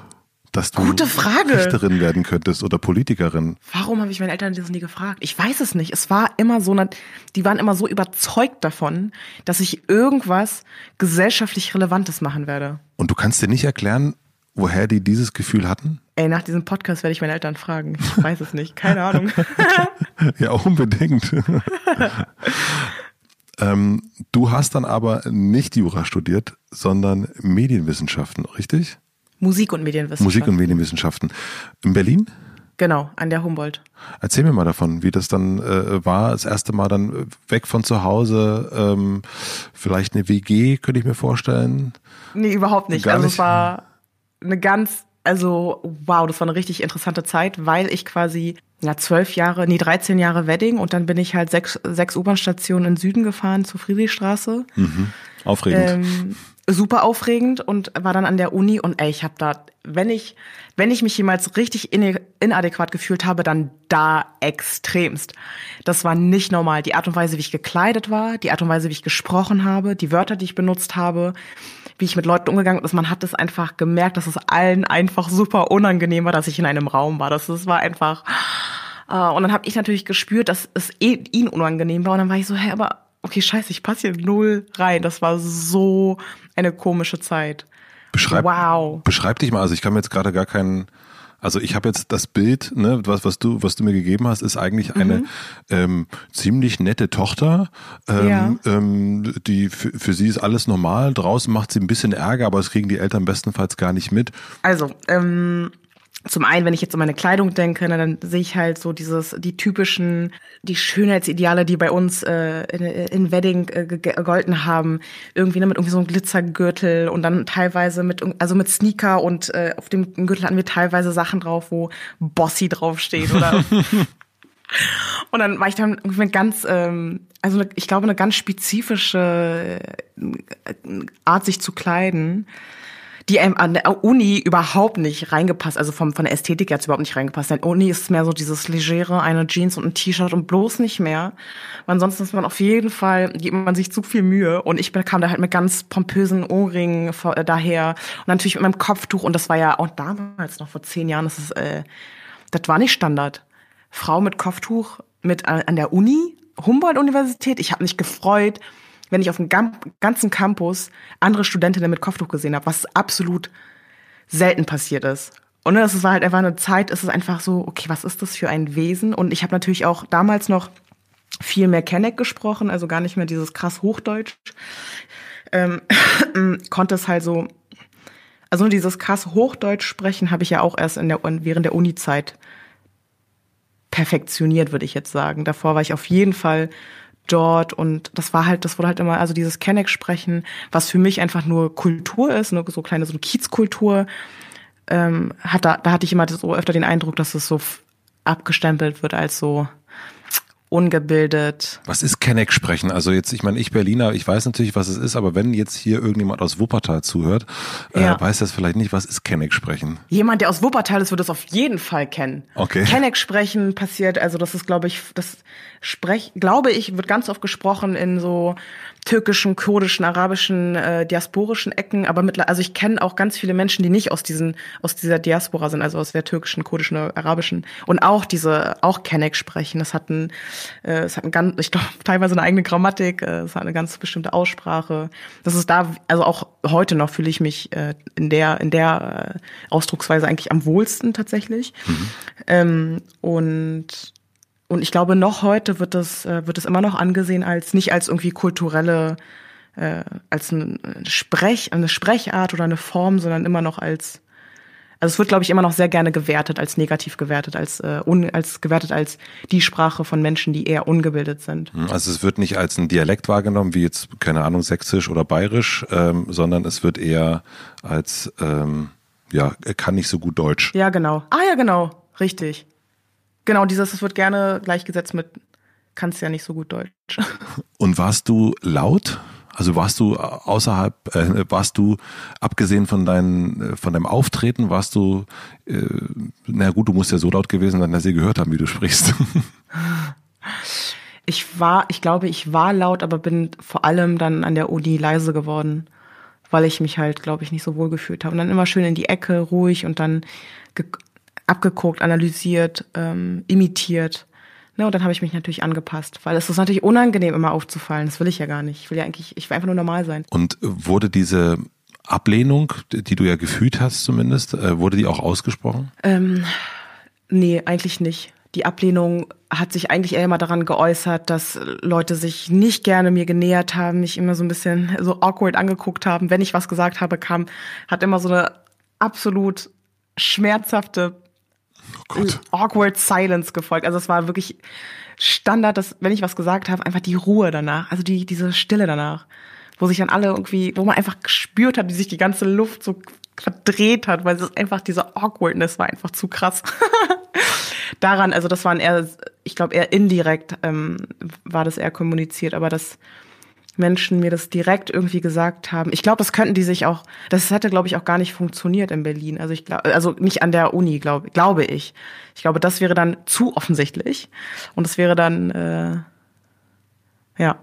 Dass du Gute Frage. Richterin werden könntest oder Politikerin. Warum habe ich meine Eltern das nie gefragt? Ich weiß es nicht. Es war immer so, die waren immer so überzeugt davon, dass ich irgendwas gesellschaftlich Relevantes machen werde. Und du kannst dir nicht erklären, woher die dieses Gefühl hatten? Ey, nach diesem Podcast werde ich meine Eltern fragen. Ich weiß es nicht. Keine Ahnung. ja, unbedingt. ähm, du hast dann aber nicht Jura studiert, sondern Medienwissenschaften, richtig? Musik und Medienwissenschaften. Musik und Medienwissenschaften. In Berlin? Genau, an der Humboldt. Erzähl mir mal davon, wie das dann äh, war, das erste Mal dann weg von zu Hause, ähm, vielleicht eine WG, könnte ich mir vorstellen. Nee, überhaupt nicht. Gar also nicht. es war eine ganz, also wow, das war eine richtig interessante Zeit, weil ich quasi ja, zwölf Jahre, nee, 13 Jahre Wedding und dann bin ich halt sechs, sechs U-Bahn-Stationen in Süden gefahren zur Friedrichstraße. Mhm. Aufregend. Ähm, super aufregend und war dann an der Uni und ey, ich habe da, wenn ich, wenn ich mich jemals richtig inadäquat gefühlt habe, dann da extremst. Das war nicht normal. Die Art und Weise, wie ich gekleidet war, die Art und Weise, wie ich gesprochen habe, die Wörter, die ich benutzt habe, wie ich mit Leuten umgegangen bin, man hat es einfach gemerkt, dass es allen einfach super unangenehm war, dass ich in einem Raum war. Das, das war einfach. Uh, und dann habe ich natürlich gespürt, dass es eh ihn unangenehm war. Und dann war ich so, hä, aber okay, scheiße, ich passe hier null rein. Das war so eine komische Zeit. Beschreib, wow. Beschreib dich mal, also ich kann mir jetzt gerade gar keinen, also ich habe jetzt das Bild, ne, was, was du, was du mir gegeben hast, ist eigentlich eine mhm. ähm, ziemlich nette Tochter. Ähm, ja. ähm, die für, für sie ist alles normal. Draußen macht sie ein bisschen Ärger, aber das kriegen die Eltern bestenfalls gar nicht mit. Also, ähm, zum einen, wenn ich jetzt an meine Kleidung denke, ne, dann sehe ich halt so dieses, die typischen, die Schönheitsideale, die bei uns äh, in, in Wedding äh, gegolten haben. Irgendwie ne, mit irgendwie so einem Glitzergürtel und dann teilweise mit, also mit Sneaker und äh, auf dem Gürtel hatten wir teilweise Sachen drauf, wo Bossy draufsteht oder. und dann war ich dann irgendwie ganz, ähm, also ich glaube, eine ganz spezifische äh, Art, sich zu kleiden die einem an der Uni überhaupt nicht reingepasst, also vom, von der Ästhetik jetzt überhaupt nicht reingepasst. Denn Uni ist mehr so dieses legere, eine Jeans und ein T-Shirt und bloß nicht mehr. ansonsten ist man auf jeden Fall, gibt man sich zu viel Mühe. Und ich kam da halt mit ganz pompösen Ohrringen äh, daher und natürlich mit meinem Kopftuch. Und das war ja auch damals noch vor zehn Jahren, das ist, äh, das war nicht Standard. Frau mit Kopftuch mit äh, an der Uni, Humboldt-Universität. Ich habe mich gefreut wenn ich auf dem ganzen Campus andere Studentinnen mit Kopftuch gesehen habe, was absolut selten passiert ist. Und das war halt einfach eine Zeit, es ist einfach so, okay, was ist das für ein Wesen? Und ich habe natürlich auch damals noch viel mehr Kenneck gesprochen, also gar nicht mehr dieses krass Hochdeutsch. Ähm, konnte es halt so Also nur dieses krass Hochdeutsch sprechen habe ich ja auch erst in der, während der Uni-Zeit perfektioniert, würde ich jetzt sagen. Davor war ich auf jeden Fall dort und das war halt, das wurde halt immer, also dieses Kenneck sprechen, was für mich einfach nur Kultur ist, nur so kleine so eine Kiezkultur, ähm, hat da, da hatte ich immer so öfter den Eindruck, dass es so abgestempelt wird als so ungebildet. Was ist Kenneck sprechen? Also jetzt, ich meine, ich Berliner, ich weiß natürlich, was es ist, aber wenn jetzt hier irgendjemand aus Wuppertal zuhört, äh, ja. äh, weiß das vielleicht nicht, was ist Kenneck sprechen? Jemand, der aus Wuppertal ist, wird es auf jeden Fall kennen. Okay. Kenneck sprechen passiert, also das ist, glaube ich, das sprech, glaube ich, wird ganz oft gesprochen in so türkischen, kurdischen, arabischen, äh, diasporischen Ecken, aber mittlerweile, also ich kenne auch ganz viele Menschen, die nicht aus diesen, aus dieser Diaspora sind, also aus der türkischen, kurdischen, arabischen und auch diese, auch Kenneck sprechen. Das hat ein, äh, es hat ein ganz, ich glaube, teilweise eine eigene Grammatik, äh, es hat eine ganz bestimmte Aussprache. Das ist da, also auch heute noch fühle ich mich äh, in der, in der äh, Ausdrucksweise eigentlich am wohlsten tatsächlich. Mhm. Ähm, und und ich glaube, noch heute wird es, äh, wird es immer noch angesehen als nicht als irgendwie kulturelle, äh, als eine Sprech, eine Sprechart oder eine Form, sondern immer noch als also es wird, glaube ich, immer noch sehr gerne gewertet, als negativ gewertet, als, äh, un, als gewertet als die Sprache von Menschen, die eher ungebildet sind. Hm, also es wird nicht als ein Dialekt wahrgenommen, wie jetzt, keine Ahnung, Sächsisch oder Bayerisch, ähm, sondern es wird eher als, ähm, ja, kann nicht so gut Deutsch. Ja, genau. Ah ja, genau. Richtig. Genau, dieses, es wird gerne gleichgesetzt mit, kannst ja nicht so gut Deutsch. Und warst du laut? Also warst du außerhalb, äh, warst du abgesehen von deinen, äh, von deinem Auftreten, warst du, äh, na gut, du musst ja so laut gewesen sein, dass sie gehört haben, wie du sprichst. Ich war, ich glaube, ich war laut, aber bin vor allem dann an der Uni leise geworden, weil ich mich halt, glaube ich, nicht so wohl gefühlt habe. Und dann immer schön in die Ecke, ruhig und dann abgeguckt, analysiert, ähm, imitiert. Ne, und dann habe ich mich natürlich angepasst, weil es ist natürlich unangenehm, immer aufzufallen. Das will ich ja gar nicht. Ich will ja eigentlich, ich will einfach nur normal sein. Und wurde diese Ablehnung, die du ja gefühlt hast zumindest, äh, wurde die auch ausgesprochen? Ähm, nee, eigentlich nicht. Die Ablehnung hat sich eigentlich eher immer daran geäußert, dass Leute sich nicht gerne mir genähert haben, mich immer so ein bisschen so awkward angeguckt haben. Wenn ich was gesagt habe, kam, hat immer so eine absolut schmerzhafte oh awkward silence gefolgt. Also es war wirklich Standard, dass wenn ich was gesagt habe, einfach die Ruhe danach, also die diese Stille danach, wo sich dann alle irgendwie, wo man einfach gespürt hat, wie sich die ganze Luft so verdreht hat, weil es einfach diese Awkwardness war einfach zu krass. Daran, also das waren eher, ich glaube eher indirekt ähm, war das eher kommuniziert, aber das Menschen mir das direkt irgendwie gesagt haben. Ich glaube, das könnten die sich auch, das hätte, glaube ich, auch gar nicht funktioniert in Berlin. Also ich glaube, also nicht an der Uni, glaube glaube ich. Ich glaube, das wäre dann zu offensichtlich. Und es wäre dann, äh, ja,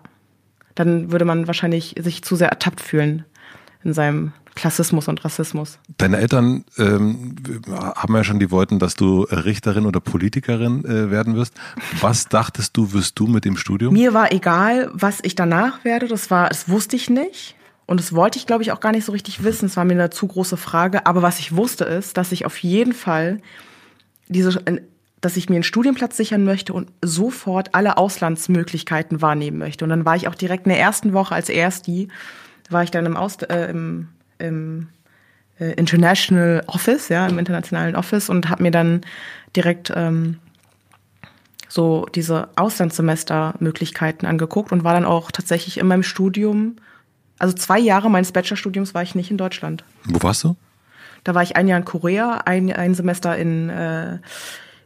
dann würde man wahrscheinlich sich zu sehr ertappt fühlen in seinem Klassismus und Rassismus. Deine Eltern ähm, haben ja schon die wollten, dass du Richterin oder Politikerin äh, werden wirst. Was dachtest du, wirst du mit dem Studium? Mir war egal, was ich danach werde. Das war, das wusste ich nicht. Und das wollte ich, glaube ich, auch gar nicht so richtig wissen. Es war mir eine zu große Frage. Aber was ich wusste, ist, dass ich auf jeden Fall diese, dass ich mir einen Studienplatz sichern möchte und sofort alle Auslandsmöglichkeiten wahrnehmen möchte. Und dann war ich auch direkt in der ersten Woche als Ersti, war ich dann im, Aus, äh, im im äh, International Office, ja, im internationalen Office und habe mir dann direkt ähm, so diese Auslandssemester-Möglichkeiten angeguckt und war dann auch tatsächlich in meinem Studium, also zwei Jahre meines Bachelorstudiums war ich nicht in Deutschland. Wo warst du? Da war ich ein Jahr in Korea, ein, ein Semester in äh,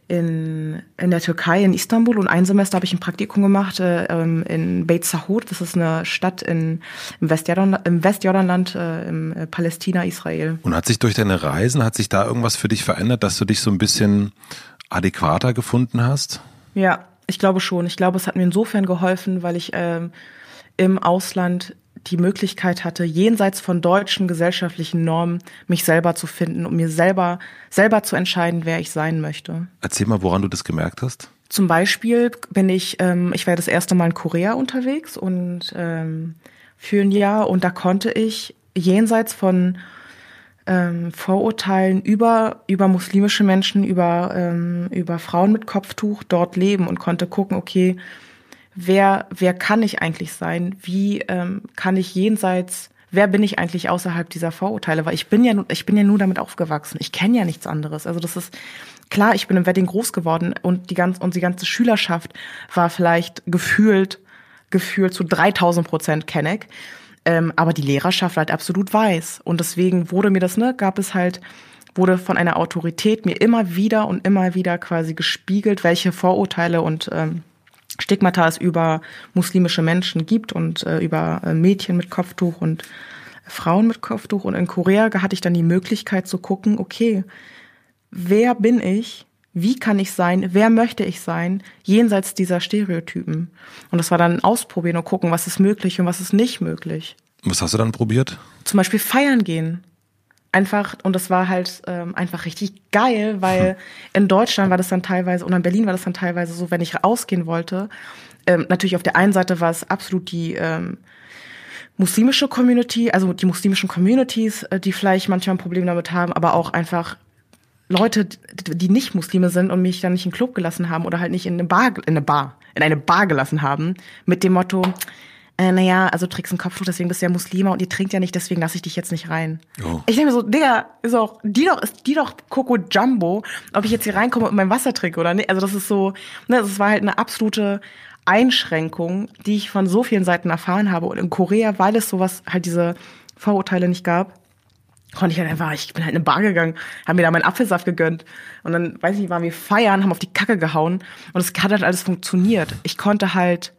in, in der Türkei, in Istanbul und ein Semester habe ich ein Praktikum gemacht äh, ähm, in Beit Sahur. Das ist eine Stadt in, im, Westjordan, im Westjordanland, äh, im äh, Palästina, Israel. Und hat sich durch deine Reisen, hat sich da irgendwas für dich verändert, dass du dich so ein bisschen adäquater gefunden hast? Ja, ich glaube schon. Ich glaube, es hat mir insofern geholfen, weil ich ähm, im Ausland die Möglichkeit hatte, jenseits von deutschen gesellschaftlichen Normen mich selber zu finden und mir selber, selber zu entscheiden, wer ich sein möchte. Erzähl mal, woran du das gemerkt hast. Zum Beispiel bin ich, ähm, ich war das erste Mal in Korea unterwegs und ähm, für ein Jahr und da konnte ich jenseits von ähm, Vorurteilen über, über muslimische Menschen, über, ähm, über Frauen mit Kopftuch dort leben und konnte gucken, okay, wer, wer kann ich eigentlich sein? Wie ähm, kann ich jenseits wer bin ich eigentlich außerhalb dieser Vorurteile? Weil ich bin ja, ich bin ja nur damit aufgewachsen. Ich kenne ja nichts anderes. Also das ist klar, ich bin im Wedding groß geworden und die ganze, und die ganze Schülerschaft war vielleicht gefühlt, gefühlt zu 3000 Prozent Kenneck. Ähm, aber die Lehrerschaft war halt absolut weiß. Und deswegen wurde mir das, ne, gab es halt, wurde von einer Autorität mir immer wieder und immer wieder quasi gespiegelt, welche Vorurteile und ähm, Stigmata es über muslimische Menschen gibt und äh, über äh, Mädchen mit Kopftuch und Frauen mit Kopftuch. Und in Korea hatte ich dann die Möglichkeit zu gucken, okay, wer bin ich? Wie kann ich sein? Wer möchte ich sein? Jenseits dieser Stereotypen. Und das war dann ausprobieren und gucken, was ist möglich und was ist nicht möglich. Was hast du dann probiert? Zum Beispiel feiern gehen einfach, und das war halt ähm, einfach richtig geil, weil hm. in Deutschland war das dann teilweise, und in Berlin war das dann teilweise so, wenn ich ausgehen wollte, ähm, natürlich auf der einen Seite war es absolut die ähm, muslimische Community, also die muslimischen Communities, äh, die vielleicht manchmal ein Problem damit haben, aber auch einfach Leute, die nicht Muslime sind und mich dann nicht in den Club gelassen haben oder halt nicht in eine Bar, in eine Bar, in eine Bar gelassen haben, mit dem Motto, äh, naja, also du trägst ein Kopftuch, deswegen bist du ja Muslima und ihr trinkt ja nicht, deswegen lasse ich dich jetzt nicht rein. Oh. Ich denke mir so, Digga, ist auch, die doch, ist die doch Coco Jumbo, ob ich jetzt hier reinkomme und mein Wasser trinke oder nicht. Also das ist so, ne, das war halt eine absolute Einschränkung, die ich von so vielen Seiten erfahren habe. Und in Korea, weil es sowas, halt diese Vorurteile nicht gab, konnte ich halt einfach, ich bin halt in eine Bar gegangen, haben mir da meinen Apfelsaft gegönnt und dann, weiß ich nicht, waren wir feiern, haben auf die Kacke gehauen und es hat halt alles funktioniert. Ich konnte halt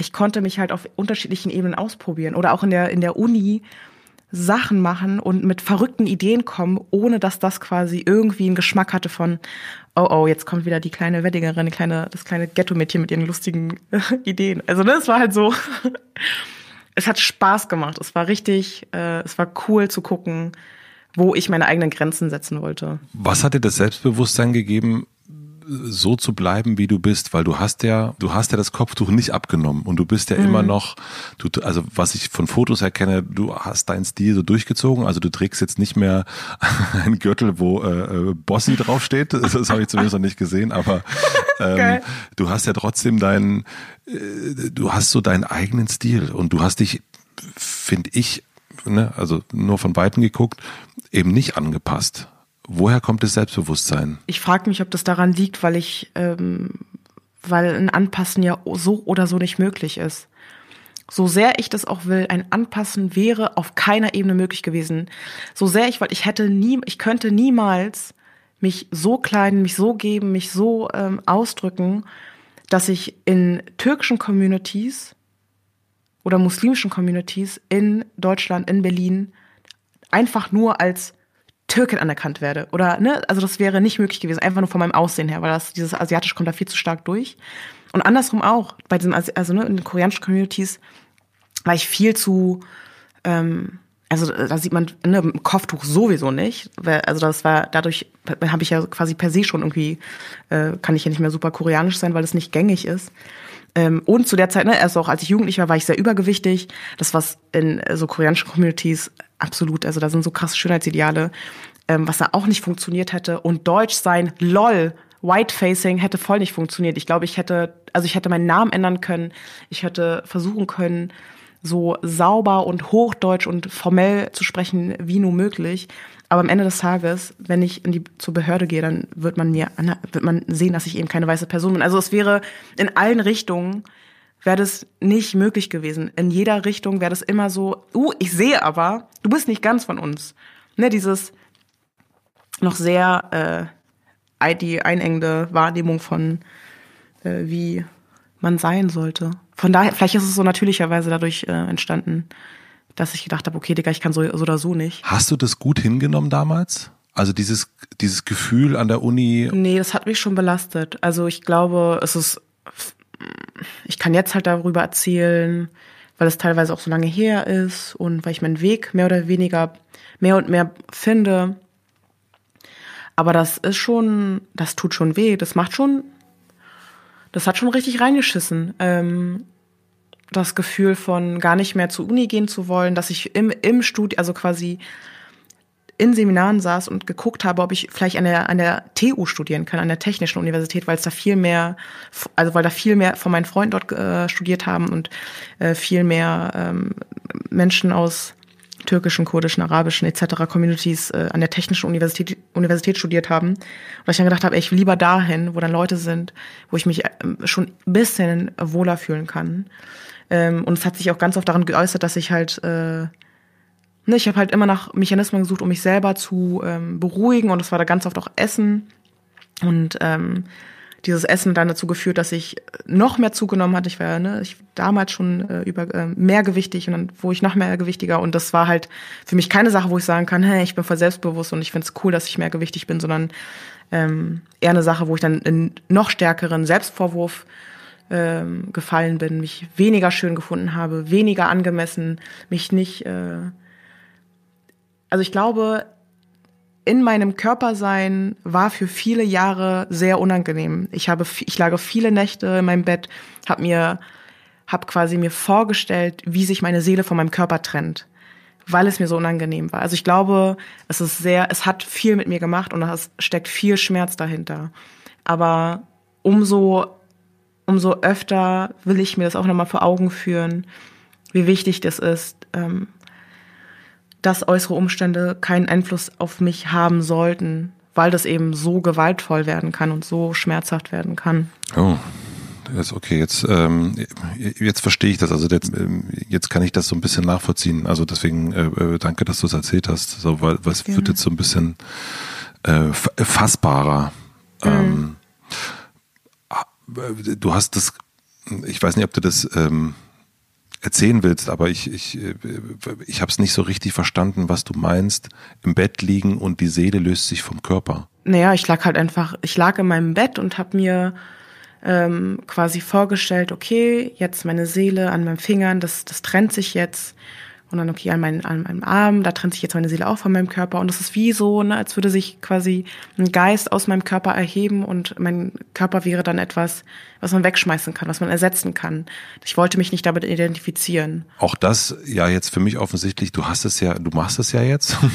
ich konnte mich halt auf unterschiedlichen Ebenen ausprobieren oder auch in der, in der Uni Sachen machen und mit verrückten Ideen kommen, ohne dass das quasi irgendwie einen Geschmack hatte von, oh oh, jetzt kommt wieder die kleine Weddingerin, die kleine, das kleine Ghetto-Mädchen mit ihren lustigen Ideen. Also das war halt so. es hat Spaß gemacht. Es war richtig, äh, es war cool zu gucken, wo ich meine eigenen Grenzen setzen wollte. Was hat dir das Selbstbewusstsein gegeben, so zu bleiben, wie du bist, weil du hast ja, du hast ja das Kopftuch nicht abgenommen und du bist ja mhm. immer noch, du, also was ich von Fotos erkenne, du hast deinen Stil so durchgezogen, also du trägst jetzt nicht mehr einen Gürtel, wo äh, äh Bossy draufsteht, das, das habe ich zumindest noch nicht gesehen, aber ähm, du hast ja trotzdem deinen, äh, du hast so deinen eigenen Stil und du hast dich, finde ich, ne, also nur von Weitem geguckt, eben nicht angepasst. Woher kommt das Selbstbewusstsein? Ich frage mich, ob das daran liegt, weil ich, ähm, weil ein Anpassen ja so oder so nicht möglich ist. So sehr ich das auch will, ein Anpassen wäre auf keiner Ebene möglich gewesen. So sehr ich wollte, ich hätte nie, ich könnte niemals mich so kleiden, mich so geben, mich so ähm, ausdrücken, dass ich in türkischen Communities oder muslimischen Communities in Deutschland, in Berlin einfach nur als Türkin anerkannt werde. Oder, ne, also das wäre nicht möglich gewesen, einfach nur von meinem Aussehen her, weil das, dieses Asiatisch kommt da viel zu stark durch. Und andersrum auch, bei diesem, also ne, in den koreanischen Communities war ich viel zu, ähm, also da sieht man ne, im Kopftuch sowieso nicht. Weil, also das war dadurch habe ich ja quasi per se schon irgendwie äh, kann ich ja nicht mehr super koreanisch sein, weil es nicht gängig ist. Ähm, und zu der Zeit, ne, erst auch als ich jugendlich war, war ich sehr übergewichtig. Das was in äh, so koreanischen Communities absolut, also da sind so krasse Schönheitsideale, ähm, was da auch nicht funktioniert hätte. Und Deutsch sein, lol, Whitefacing hätte voll nicht funktioniert. Ich glaube, ich hätte, also ich hätte meinen Namen ändern können. Ich hätte versuchen können, so sauber und hochdeutsch und formell zu sprechen, wie nur möglich. Aber am Ende des Tages, wenn ich in die, zur Behörde gehe, dann wird man mir, wird man sehen, dass ich eben keine weiße Person bin. Also es wäre in allen Richtungen wäre das nicht möglich gewesen. In jeder Richtung wäre das immer so, uh, ich sehe aber, du bist nicht ganz von uns. Ne, dieses noch sehr äh, die einengende Wahrnehmung von äh, wie man sein sollte. Von daher, vielleicht ist es so natürlicherweise dadurch äh, entstanden, dass ich gedacht habe, okay, Digga, ich kann so, so oder so nicht. Hast du das gut hingenommen damals? Also dieses, dieses Gefühl an der Uni? Nee, das hat mich schon belastet. Also ich glaube, es ist, ich kann jetzt halt darüber erzählen, weil es teilweise auch so lange her ist und weil ich meinen Weg mehr oder weniger mehr und mehr finde. Aber das ist schon, das tut schon weh. Das macht schon, das hat schon richtig reingeschissen. Ähm, das Gefühl von gar nicht mehr zur Uni gehen zu wollen, dass ich im, im Studio, also quasi in Seminaren saß und geguckt habe, ob ich vielleicht an der, an der TU studieren kann, an der Technischen Universität, weil es da viel mehr, also weil da viel mehr von meinen Freunden dort äh, studiert haben und äh, viel mehr ähm, Menschen aus türkischen, kurdischen, arabischen etc. Communities äh, an der Technischen Universität, Universität studiert haben. Und ich dann gedacht habe, ey, ich will lieber dahin, wo dann Leute sind, wo ich mich äh, schon ein bisschen wohler fühlen kann. Ähm, und es hat sich auch ganz oft daran geäußert, dass ich halt, äh, ne, ich habe halt immer nach Mechanismen gesucht, um mich selber zu ähm, beruhigen. Und das war da ganz oft auch Essen. Und ähm, dieses Essen dann dazu geführt, dass ich noch mehr zugenommen hatte. Ich war ne, ich damals schon äh, über äh, mehrgewichtig und dann wurde ich noch mehrgewichtiger und das war halt für mich keine Sache, wo ich sagen kann, hey, ich bin voll selbstbewusst und ich finde es cool, dass ich mehrgewichtig bin, sondern ähm, eher eine Sache, wo ich dann in noch stärkeren Selbstvorwurf ähm, gefallen bin, mich weniger schön gefunden habe, weniger angemessen, mich nicht. Äh, also ich glaube, in meinem Körper sein war für viele Jahre sehr unangenehm. Ich habe, ich lag viele Nächte in meinem Bett, habe mir, habe quasi mir vorgestellt, wie sich meine Seele von meinem Körper trennt, weil es mir so unangenehm war. Also ich glaube, es ist sehr, es hat viel mit mir gemacht und es steckt viel Schmerz dahinter. Aber umso, umso öfter will ich mir das auch nochmal vor Augen führen, wie wichtig das ist, ähm, dass äußere Umstände keinen Einfluss auf mich haben sollten, weil das eben so gewaltvoll werden kann und so schmerzhaft werden kann. Oh. Jetzt, okay, jetzt, ähm, jetzt verstehe ich das. Also jetzt, ähm, jetzt kann ich das so ein bisschen nachvollziehen. Also deswegen äh, äh danke, dass du es erzählt hast. So, weil, weil es wird jetzt so ein bisschen äh, fassbarer. Mhm. Ähm, du hast das, ich weiß nicht, ob du das ähm, erzählen willst, aber ich, ich, äh, ich habe es nicht so richtig verstanden, was du meinst. Im Bett liegen und die Seele löst sich vom Körper. Naja, ich lag halt einfach, ich lag in meinem Bett und habe mir ähm, quasi vorgestellt, okay, jetzt meine Seele an meinen Fingern, das, das trennt sich jetzt und dann, okay, an, meinen, an meinem Arm, da trennt sich jetzt meine Seele auch von meinem Körper. Und das ist wie so, ne, als würde sich quasi ein Geist aus meinem Körper erheben und mein Körper wäre dann etwas, was man wegschmeißen kann, was man ersetzen kann. Ich wollte mich nicht damit identifizieren. Auch das, ja, jetzt für mich offensichtlich, du hast es ja, du machst es ja jetzt.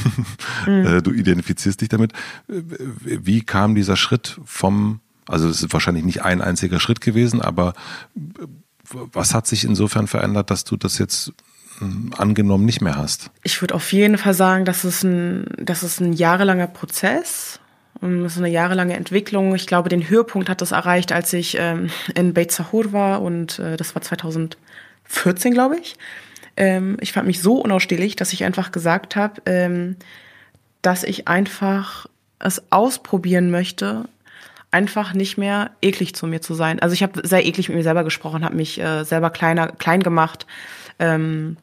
Mhm. Äh, du identifizierst dich damit. Wie kam dieser Schritt vom, also es ist wahrscheinlich nicht ein einziger Schritt gewesen, aber was hat sich insofern verändert, dass du das jetzt angenommen nicht mehr hast? Ich würde auf jeden Fall sagen, dass es ein, das ist ein jahrelanger Prozess. Das ist eine jahrelange Entwicklung. Ich glaube, den Höhepunkt hat das erreicht, als ich ähm, in Beit Sahur war und äh, das war 2014, glaube ich. Ähm, ich fand mich so unausstehlich, dass ich einfach gesagt habe, ähm, dass ich einfach es ausprobieren möchte, einfach nicht mehr eklig zu mir zu sein. Also ich habe sehr eklig mit mir selber gesprochen, habe mich äh, selber kleiner, klein gemacht. Ähm,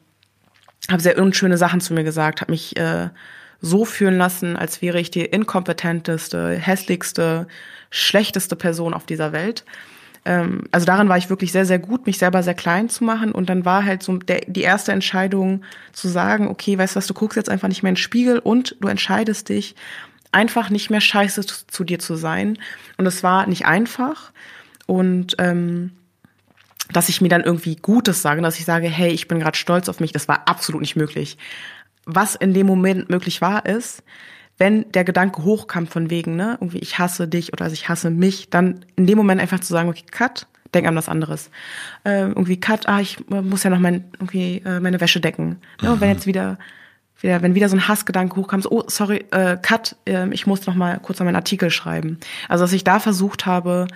habe sehr unschöne Sachen zu mir gesagt, habe mich äh, so fühlen lassen, als wäre ich die inkompetenteste, hässlichste, schlechteste Person auf dieser Welt. Ähm, also daran war ich wirklich sehr, sehr gut, mich selber sehr klein zu machen. Und dann war halt so der, die erste Entscheidung zu sagen, okay, weißt du was, du guckst jetzt einfach nicht mehr in den Spiegel und du entscheidest dich, einfach nicht mehr scheiße zu, zu dir zu sein. Und es war nicht einfach. Und ähm, dass ich mir dann irgendwie Gutes sage, dass ich sage, hey, ich bin gerade stolz auf mich, das war absolut nicht möglich. Was in dem Moment möglich war, ist, wenn der Gedanke hochkam von wegen, ne, irgendwie ich hasse dich oder also ich hasse mich, dann in dem Moment einfach zu sagen, okay, cut, denk an was anderes. Äh, irgendwie cut, ah, ich muss ja noch mein, irgendwie äh, meine Wäsche decken. Ne? Und wenn jetzt wieder wieder, wenn wieder so ein Hassgedanke hochkam, so, oh, sorry, äh, cut, äh, ich muss noch mal kurz an meinen Artikel schreiben. Also, dass ich da versucht habe,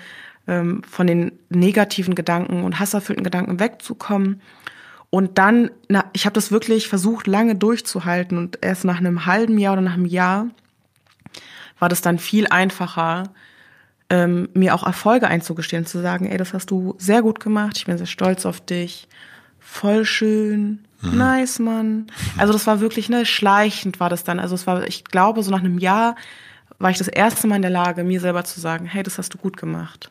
ähm, von den negativen Gedanken und hasserfüllten Gedanken wegzukommen. Und dann, na, ich habe das wirklich versucht, lange durchzuhalten und erst nach einem halben Jahr oder nach einem Jahr war das dann viel einfacher, ähm, mir auch Erfolge einzugestehen, zu sagen, ey, das hast du sehr gut gemacht, ich bin sehr stolz auf dich, voll schön, mhm. nice, Mann. Also das war wirklich, ne, schleichend war das dann. Also es war, ich glaube, so nach einem Jahr war ich das erste Mal in der Lage, mir selber zu sagen, hey, das hast du gut gemacht.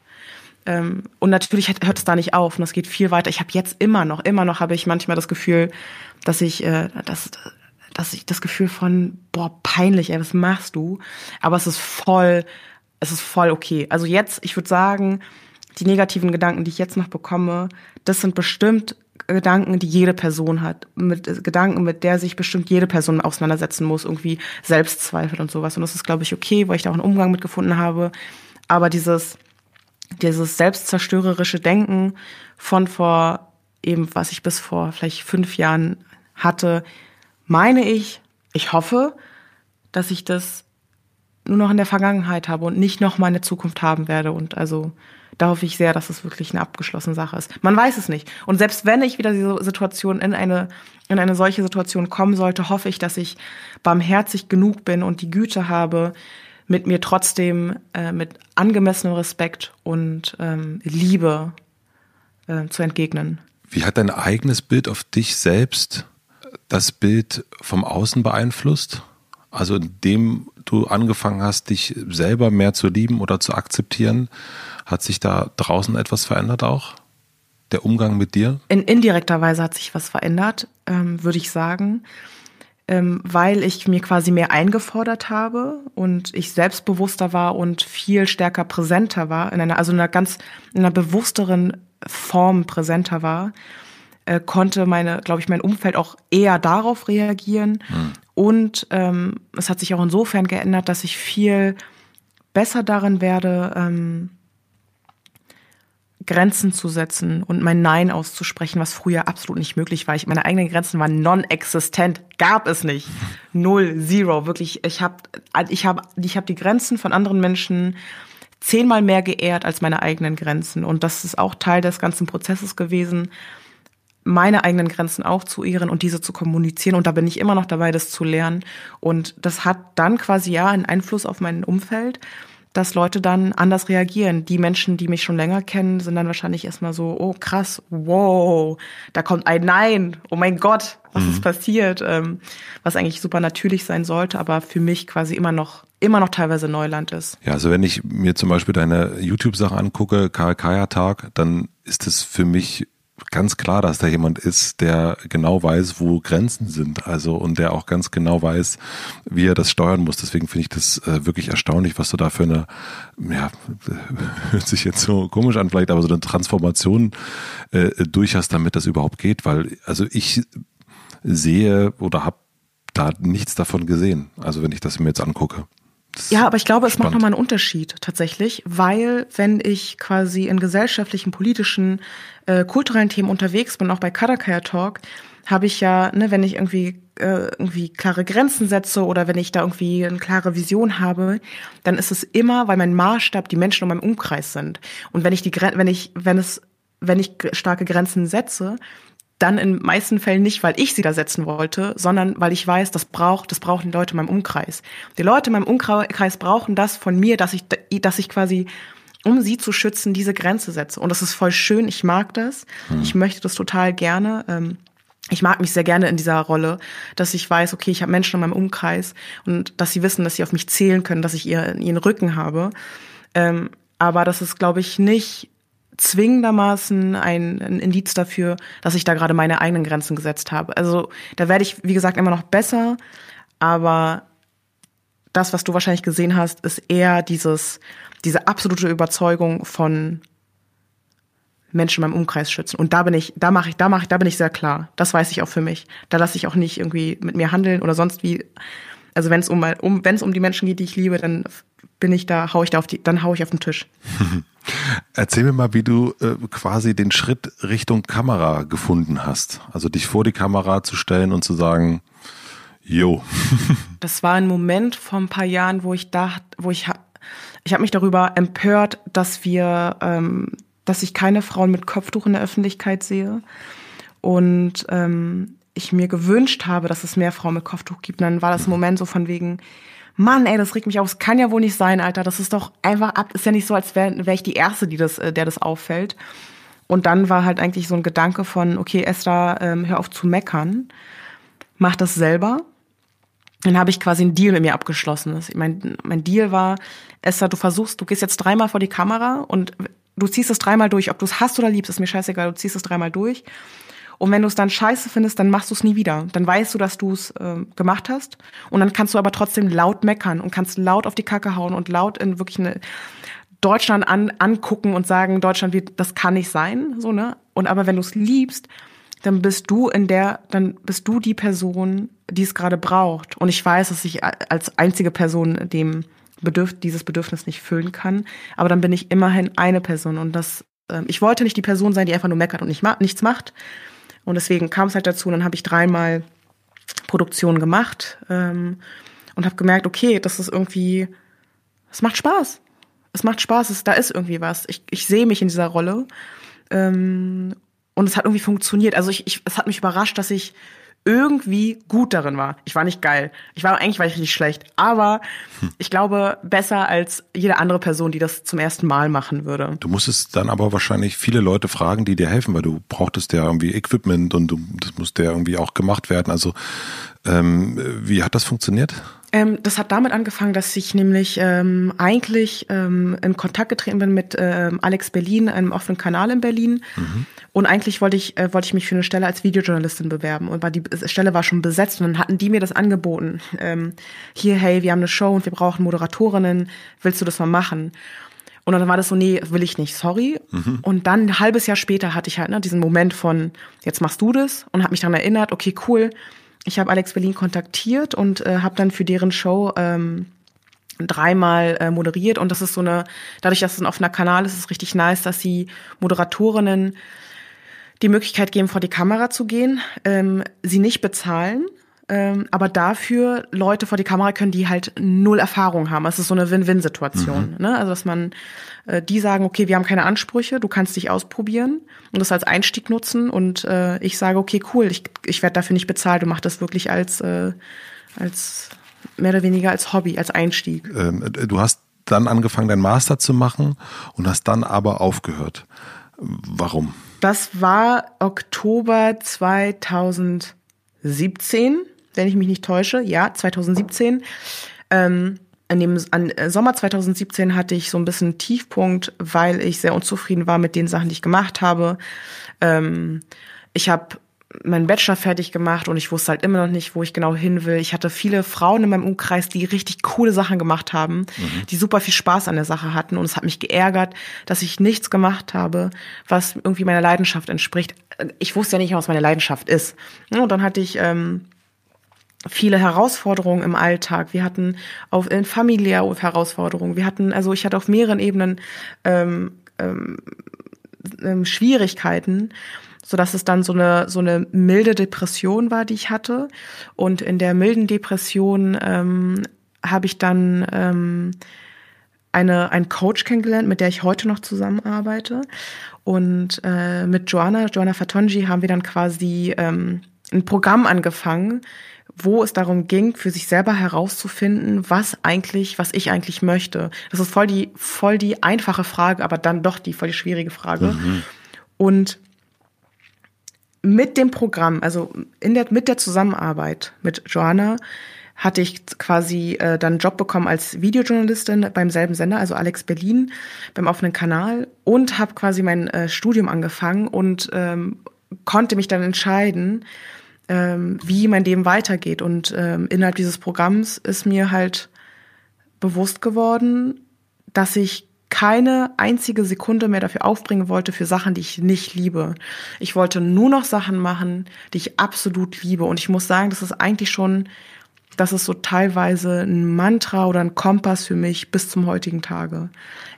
Ähm, und natürlich hört es da nicht auf und es geht viel weiter. Ich habe jetzt immer noch, immer noch habe ich manchmal das Gefühl, dass ich, äh, dass, dass ich das Gefühl von, boah, peinlich, ey, was machst du? Aber es ist voll, es ist voll okay. Also jetzt, ich würde sagen, die negativen Gedanken, die ich jetzt noch bekomme, das sind bestimmt Gedanken, die jede Person hat, mit äh, Gedanken, mit der sich bestimmt jede Person auseinandersetzen muss, irgendwie Selbstzweifel und sowas. Und das ist, glaube ich, okay, weil ich da auch einen Umgang mit gefunden habe. Aber dieses dieses selbstzerstörerische Denken von vor eben, was ich bis vor vielleicht fünf Jahren hatte, meine ich, ich hoffe, dass ich das nur noch in der Vergangenheit habe und nicht noch mal in der Zukunft haben werde. Und also da hoffe ich sehr, dass es wirklich eine abgeschlossene Sache ist. Man weiß es nicht. Und selbst wenn ich wieder diese Situation in eine, in eine solche Situation kommen sollte, hoffe ich, dass ich barmherzig genug bin und die Güte habe, mit mir trotzdem äh, mit angemessenem Respekt und ähm, Liebe äh, zu entgegnen. Wie hat dein eigenes Bild auf dich selbst das Bild vom Außen beeinflusst? Also indem du angefangen hast, dich selber mehr zu lieben oder zu akzeptieren, hat sich da draußen etwas verändert auch? Der Umgang mit dir? In indirekter Weise hat sich was verändert, ähm, würde ich sagen, ähm, weil ich mir quasi mehr eingefordert habe und ich selbstbewusster war und viel stärker präsenter war, in einer, also in einer ganz, in einer bewussteren Form präsenter war äh, konnte meine, glaube ich, mein Umfeld auch eher darauf reagieren. Mhm. Und ähm, es hat sich auch insofern geändert, dass ich viel besser darin werde, ähm, Grenzen zu setzen und mein Nein auszusprechen, was früher absolut nicht möglich war. Ich, meine eigenen Grenzen waren non-existent, gab es nicht. Null, zero, wirklich. Ich habe ich hab, ich hab die Grenzen von anderen Menschen zehnmal mehr geehrt als meine eigenen Grenzen. Und das ist auch Teil des ganzen Prozesses gewesen, meine eigenen Grenzen auch zu ehren und diese zu kommunizieren. Und da bin ich immer noch dabei, das zu lernen. Und das hat dann quasi ja einen Einfluss auf mein Umfeld, dass Leute dann anders reagieren. Die Menschen, die mich schon länger kennen, sind dann wahrscheinlich erstmal so, oh krass, wow, da kommt ein Nein, oh mein Gott, was mhm. ist passiert? Ähm, was eigentlich super natürlich sein sollte, aber für mich quasi immer noch immer noch teilweise Neuland ist. Ja, also wenn ich mir zum Beispiel deine YouTube-Sache angucke, Karl Kaya Tag, dann ist es für mich ganz klar, dass da jemand ist, der genau weiß, wo Grenzen sind, also und der auch ganz genau weiß, wie er das steuern muss. Deswegen finde ich das äh, wirklich erstaunlich, was du da für eine, ja, hört sich jetzt so komisch an vielleicht, aber so eine Transformation äh, durch hast, damit das überhaupt geht, weil also ich sehe oder habe da nichts davon gesehen. Also wenn ich das mir jetzt angucke. Ja, aber ich glaube, es macht nochmal einen Unterschied tatsächlich, weil wenn ich quasi in gesellschaftlichen, politischen, äh, kulturellen Themen unterwegs bin, auch bei Kadakaya Talk, habe ich ja, ne, wenn ich irgendwie äh, irgendwie klare Grenzen setze oder wenn ich da irgendwie eine klare Vision habe, dann ist es immer, weil mein Maßstab die Menschen um meinem Umkreis sind. Und wenn ich die wenn ich wenn es wenn ich starke Grenzen setze, dann in meisten Fällen nicht, weil ich sie da setzen wollte, sondern weil ich weiß, das braucht, das brauchen die Leute in meinem Umkreis. Die Leute in meinem Umkreis brauchen das von mir, dass ich, dass ich quasi, um sie zu schützen, diese Grenze setze. Und das ist voll schön. Ich mag das. Hm. Ich möchte das total gerne. Ähm, ich mag mich sehr gerne in dieser Rolle, dass ich weiß, okay, ich habe Menschen in meinem Umkreis und dass sie wissen, dass sie auf mich zählen können, dass ich ihr, ihren Rücken habe. Ähm, aber das ist, glaube ich, nicht zwingendermaßen ein, ein Indiz dafür, dass ich da gerade meine eigenen Grenzen gesetzt habe. Also da werde ich, wie gesagt, immer noch besser, aber das, was du wahrscheinlich gesehen hast, ist eher dieses, diese absolute Überzeugung von Menschen in meinem Umkreis schützen. Und da bin ich, da mache ich, da mache ich, da bin ich sehr klar. Das weiß ich auch für mich. Da lasse ich auch nicht irgendwie mit mir handeln oder sonst wie. Also wenn es um, um wenn es um die Menschen geht, die ich liebe, dann bin ich da, hau ich da auf die, dann hau ich auf den Tisch. Erzähl mir mal, wie du äh, quasi den Schritt Richtung Kamera gefunden hast. Also dich vor die Kamera zu stellen und zu sagen, jo. das war ein Moment vor ein paar Jahren, wo ich dachte, wo ich ich habe mich darüber empört, dass wir, ähm, dass ich keine Frauen mit Kopftuch in der Öffentlichkeit sehe und ähm, ich mir gewünscht habe, dass es mehr Frauen mit Kopftuch gibt. Und dann war das ein Moment so von wegen, Mann, ey, das regt mich auf. Es kann ja wohl nicht sein, Alter. Das ist doch einfach ab. Ist ja nicht so, als wäre wär ich die Erste, die das, äh, der das auffällt. Und dann war halt eigentlich so ein Gedanke von, okay, Esther, ähm, hör auf zu meckern. Mach das selber. Dann habe ich quasi einen Deal mit mir abgeschlossen. Mein, mein Deal war, Esther, du versuchst, du gehst jetzt dreimal vor die Kamera und du ziehst es dreimal durch. Ob du es hast oder liebst, ist mir scheißegal. Du ziehst es dreimal durch. Und wenn du es dann scheiße findest, dann machst du es nie wieder. Dann weißt du, dass du es äh, gemacht hast. Und dann kannst du aber trotzdem laut meckern und kannst laut auf die Kacke hauen und laut in wirklich eine Deutschland an, angucken und sagen, Deutschland wird, das kann nicht sein, so, ne? Und aber wenn du es liebst, dann bist du in der, dann bist du die Person, die es gerade braucht. Und ich weiß, dass ich als einzige Person dem Bedürf dieses Bedürfnis nicht füllen kann. Aber dann bin ich immerhin eine Person. Und das, äh, ich wollte nicht die Person sein, die einfach nur meckert und nicht ma nichts macht, und deswegen kam es halt dazu. Und dann habe ich dreimal Produktionen gemacht ähm, und habe gemerkt, okay, das ist irgendwie, es macht Spaß. Es macht Spaß, es, da ist irgendwie was. Ich, ich sehe mich in dieser Rolle. Ähm, und es hat irgendwie funktioniert. Also ich, ich, es hat mich überrascht, dass ich irgendwie gut darin war. Ich war nicht geil. Ich war eigentlich war ich richtig schlecht, aber hm. ich glaube besser als jede andere Person, die das zum ersten Mal machen würde. Du musstest dann aber wahrscheinlich viele Leute fragen, die dir helfen, weil du brauchtest ja irgendwie Equipment und du, das musste ja irgendwie auch gemacht werden. Also ähm, wie hat das funktioniert? Ähm, das hat damit angefangen, dass ich nämlich ähm, eigentlich ähm, in Kontakt getreten bin mit ähm, Alex Berlin, einem offenen Kanal in Berlin. Mhm. Und eigentlich wollte ich, äh, wollte ich mich für eine Stelle als Videojournalistin bewerben. Und war die Stelle war schon besetzt und dann hatten die mir das angeboten. Ähm, hier, hey, wir haben eine Show und wir brauchen Moderatorinnen. Willst du das mal machen? Und dann war das so, nee, will ich nicht, sorry. Mhm. Und dann ein halbes Jahr später hatte ich halt ne, diesen Moment von, jetzt machst du das und habe mich daran erinnert, okay, cool, ich habe Alex Berlin kontaktiert und äh, habe dann für deren Show ähm, dreimal äh, moderiert und das ist so eine, dadurch, dass es ein offener Kanal ist, ist es richtig nice, dass sie Moderatorinnen die Möglichkeit geben, vor die Kamera zu gehen, ähm, sie nicht bezahlen, ähm, aber dafür Leute vor die Kamera können, die halt null Erfahrung haben. Es ist so eine Win-Win-Situation. Mhm. Ne? Also dass man die sagen, okay, wir haben keine Ansprüche, du kannst dich ausprobieren und das als Einstieg nutzen. Und äh, ich sage, okay, cool, ich, ich werde dafür nicht bezahlt, du machst das wirklich als, äh, als mehr oder weniger als Hobby, als Einstieg. Ähm, du hast dann angefangen, deinen Master zu machen und hast dann aber aufgehört. Warum? Das war Oktober 2017 wenn ich mich nicht täusche, ja, 2017. Ähm, in dem an, äh, Sommer 2017 hatte ich so ein bisschen Tiefpunkt, weil ich sehr unzufrieden war mit den Sachen, die ich gemacht habe. Ähm, ich habe meinen Bachelor fertig gemacht und ich wusste halt immer noch nicht, wo ich genau hin will. Ich hatte viele Frauen in meinem Umkreis, die richtig coole Sachen gemacht haben, mhm. die super viel Spaß an der Sache hatten und es hat mich geärgert, dass ich nichts gemacht habe, was irgendwie meiner Leidenschaft entspricht. Ich wusste ja nicht, was meine Leidenschaft ist. Und dann hatte ich ähm, viele Herausforderungen im Alltag. Wir hatten auf in familiäre Herausforderungen. Wir hatten, also ich hatte auf mehreren Ebenen ähm, ähm, ähm, Schwierigkeiten, so dass es dann so eine so eine milde Depression war, die ich hatte. Und in der milden Depression ähm, habe ich dann ähm, eine einen Coach kennengelernt, mit der ich heute noch zusammenarbeite. Und äh, mit Joanna, Joanna Fatonji, haben wir dann quasi ähm, ein Programm angefangen, wo es darum ging, für sich selber herauszufinden, was eigentlich, was ich eigentlich möchte. Das ist voll die, voll die einfache Frage, aber dann doch die voll die schwierige Frage. Mhm. Und mit dem Programm, also in der, mit der Zusammenarbeit mit Joanna, hatte ich quasi äh, dann einen Job bekommen als Videojournalistin beim selben Sender, also Alex Berlin, beim offenen Kanal und habe quasi mein äh, Studium angefangen und ähm, konnte mich dann entscheiden, ähm, wie mein Leben weitergeht. Und ähm, innerhalb dieses Programms ist mir halt bewusst geworden, dass ich keine einzige Sekunde mehr dafür aufbringen wollte für Sachen, die ich nicht liebe. Ich wollte nur noch Sachen machen, die ich absolut liebe. Und ich muss sagen, das ist eigentlich schon das ist so teilweise ein Mantra oder ein Kompass für mich bis zum heutigen Tage.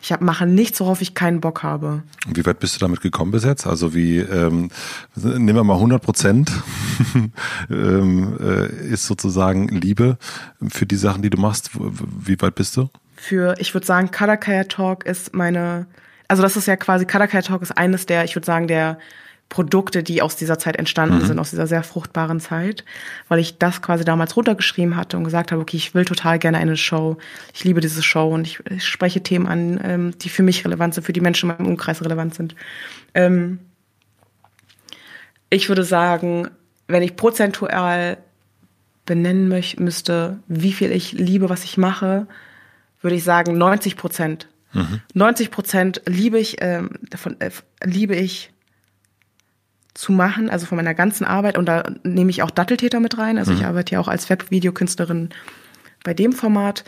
Ich hab, mache nichts, worauf ich keinen Bock habe. Und wie weit bist du damit gekommen bis jetzt? Also wie, ähm, nehmen wir mal 100 Prozent, ähm, äh, ist sozusagen Liebe für die Sachen, die du machst. Wie weit bist du? Für, ich würde sagen, Kadakaya Talk ist meine, also das ist ja quasi, Kadakaya Talk ist eines der, ich würde sagen, der Produkte, die aus dieser Zeit entstanden mhm. sind, aus dieser sehr fruchtbaren Zeit, weil ich das quasi damals runtergeschrieben hatte und gesagt habe, okay, ich will total gerne eine Show. Ich liebe diese Show und ich, ich spreche Themen an, ähm, die für mich relevant sind, für die Menschen in meinem Umkreis relevant sind. Ähm, ich würde sagen, wenn ich prozentual benennen möchte, müsste, wie viel ich liebe, was ich mache, würde ich sagen 90 Prozent. Mhm. 90 Prozent liebe ich, ähm, davon äh, liebe ich zu machen, also von meiner ganzen Arbeit. Und da nehme ich auch Datteltäter mit rein. Also mhm. ich arbeite ja auch als Webvideokünstlerin bei dem Format.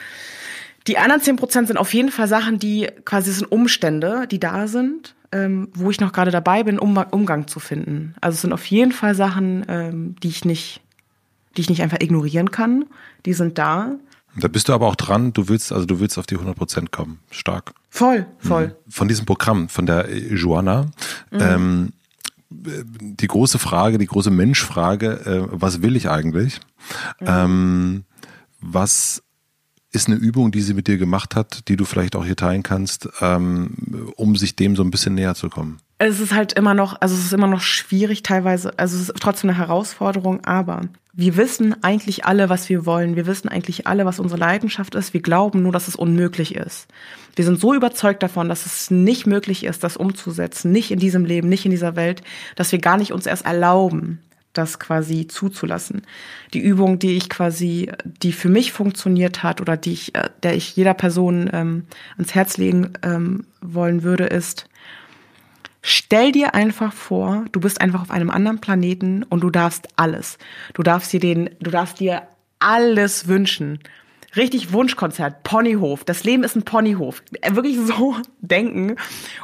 Die anderen zehn Prozent sind auf jeden Fall Sachen, die quasi sind Umstände, die da sind, ähm, wo ich noch gerade dabei bin, um Umgang zu finden. Also es sind auf jeden Fall Sachen, ähm, die ich nicht, die ich nicht einfach ignorieren kann. Die sind da. Da bist du aber auch dran, du willst, also du willst auf die 100 Prozent kommen. Stark. Voll, voll. Mhm. Von diesem Programm, von der Joanna, mhm. ähm, die große Frage, die große Menschfrage, äh, was will ich eigentlich? Mhm. Ähm, was ist eine Übung, die sie mit dir gemacht hat, die du vielleicht auch hier teilen kannst, ähm, um sich dem so ein bisschen näher zu kommen? Es ist halt immer noch, also es ist immer noch schwierig teilweise, also es ist trotzdem eine Herausforderung, aber wir wissen eigentlich alle, was wir wollen. Wir wissen eigentlich alle, was unsere Leidenschaft ist. Wir glauben nur, dass es unmöglich ist. Wir sind so überzeugt davon, dass es nicht möglich ist, das umzusetzen, nicht in diesem Leben, nicht in dieser Welt, dass wir gar nicht uns erst erlauben, das quasi zuzulassen. Die Übung, die ich quasi, die für mich funktioniert hat oder die ich, äh, der ich jeder Person ähm, ans Herz legen ähm, wollen würde, ist, Stell dir einfach vor, du bist einfach auf einem anderen Planeten und du darfst alles. Du darfst dir den, du darfst dir alles wünschen. Richtig Wunschkonzert, Ponyhof. Das Leben ist ein Ponyhof. Wirklich so denken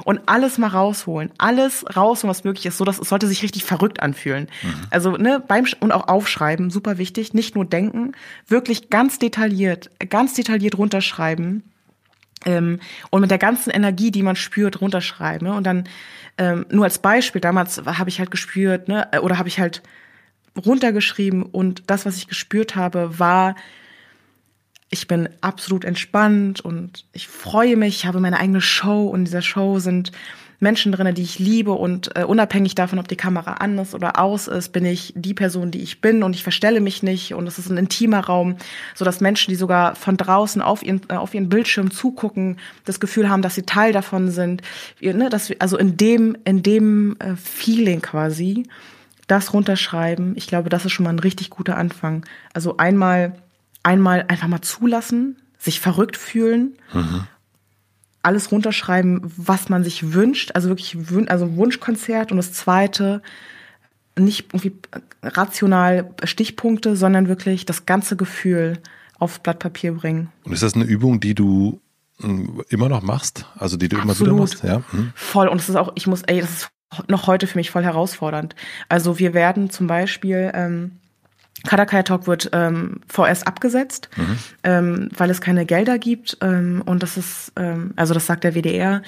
und alles mal rausholen. Alles rausholen, was möglich ist. So, dass es sollte sich richtig verrückt anfühlen. Mhm. Also, ne, beim, und auch aufschreiben, super wichtig. Nicht nur denken, wirklich ganz detailliert, ganz detailliert runterschreiben. Ähm, und mit der ganzen Energie, die man spürt, runterschreiben. Ne? Und dann ähm, nur als Beispiel, damals habe ich halt gespürt, ne, äh, oder habe ich halt runtergeschrieben und das, was ich gespürt habe, war, ich bin absolut entspannt und ich freue mich, ich habe meine eigene Show und dieser Show sind Menschen drin, die ich liebe und äh, unabhängig davon, ob die Kamera an ist oder aus ist, bin ich die Person, die ich bin und ich verstelle mich nicht und es ist ein intimer Raum, so dass Menschen, die sogar von draußen auf ihren äh, auf ihren Bildschirm zugucken, das Gefühl haben, dass sie Teil davon sind, ne, dass wir, also in dem in dem äh, Feeling quasi das runterschreiben. Ich glaube, das ist schon mal ein richtig guter Anfang. Also einmal einmal einfach mal zulassen, sich verrückt fühlen. Mhm alles runterschreiben, was man sich wünscht, also wirklich also Wunschkonzert und das zweite nicht irgendwie rational Stichpunkte, sondern wirklich das ganze Gefühl auf Blatt Papier bringen. Und ist das eine Übung, die du hm, immer noch machst? Also die du Absolut. immer wieder machst? Ja. Hm. Voll. Und es ist auch, ich muss, ey, das ist noch heute für mich voll herausfordernd. Also wir werden zum Beispiel ähm, Kadakaya Talk wird ähm, vorerst abgesetzt, mhm. ähm, weil es keine Gelder gibt. Ähm, und das ist, ähm, also das sagt der WDR.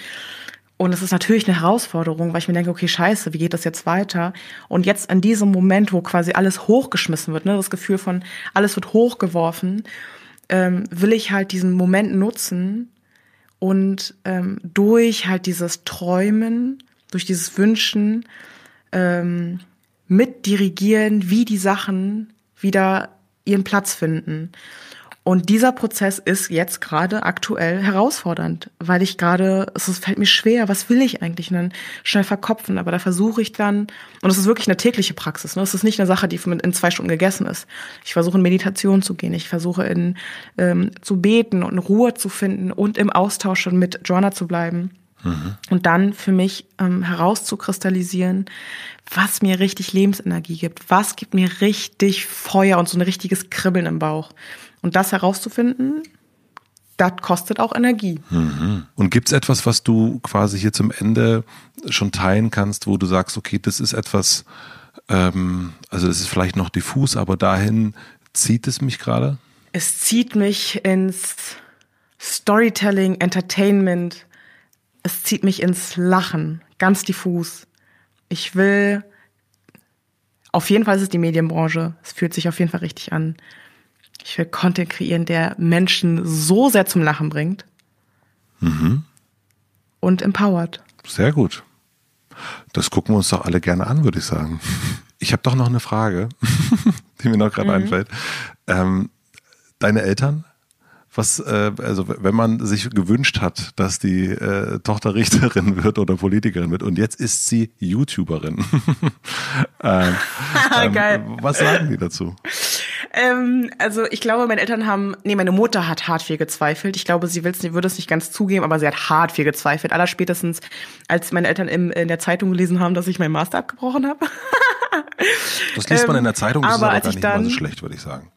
Und es ist natürlich eine Herausforderung, weil ich mir denke, okay, scheiße, wie geht das jetzt weiter? Und jetzt in diesem Moment, wo quasi alles hochgeschmissen wird, ne, das Gefühl von alles wird hochgeworfen, ähm, will ich halt diesen Moment nutzen und ähm, durch halt dieses Träumen, durch dieses Wünschen ähm, mitdirigieren, wie die Sachen wieder ihren Platz finden. Und dieser Prozess ist jetzt gerade aktuell herausfordernd, weil ich gerade, es fällt mir schwer, was will ich eigentlich? Und dann schnell verkopfen. Aber da versuche ich dann, und es ist wirklich eine tägliche Praxis, ne? es ist nicht eine Sache, die in zwei Stunden gegessen ist. Ich versuche in Meditation zu gehen, ich versuche in ähm, zu beten und Ruhe zu finden und im Austausch mit Joanna zu bleiben. Mhm. Und dann für mich ähm, herauszukristallisieren, was mir richtig Lebensenergie gibt, was gibt mir richtig Feuer und so ein richtiges Kribbeln im Bauch. Und das herauszufinden, das kostet auch Energie. Mhm. Und gibt es etwas, was du quasi hier zum Ende schon teilen kannst, wo du sagst, okay, das ist etwas, ähm, also es ist vielleicht noch diffus, aber dahin zieht es mich gerade? Es zieht mich ins Storytelling, Entertainment, es zieht mich ins Lachen, ganz diffus. Ich will, auf jeden Fall ist es die Medienbranche. Es fühlt sich auf jeden Fall richtig an. Ich will Content kreieren, der Menschen so sehr zum Lachen bringt. Mhm. Und empowert. Sehr gut. Das gucken wir uns doch alle gerne an, würde ich sagen. Ich habe doch noch eine Frage, die mir noch gerade mhm. einfällt. Ähm, deine Eltern was, äh, also wenn man sich gewünscht hat, dass die äh, Tochter Richterin wird oder Politikerin wird und jetzt ist sie YouTuberin. ähm, ähm, Geil. Was sagen die dazu? Ähm, also ich glaube, meine Eltern haben, nee, meine Mutter hat hart viel gezweifelt. Ich glaube, sie will's, würde es nicht ganz zugeben, aber sie hat hart viel gezweifelt. Allerspätestens, als meine Eltern im, in der Zeitung gelesen haben, dass ich meinen Master abgebrochen habe. das liest man in der Zeitung, das aber ist aber gar nicht dann, immer so schlecht, würde ich sagen.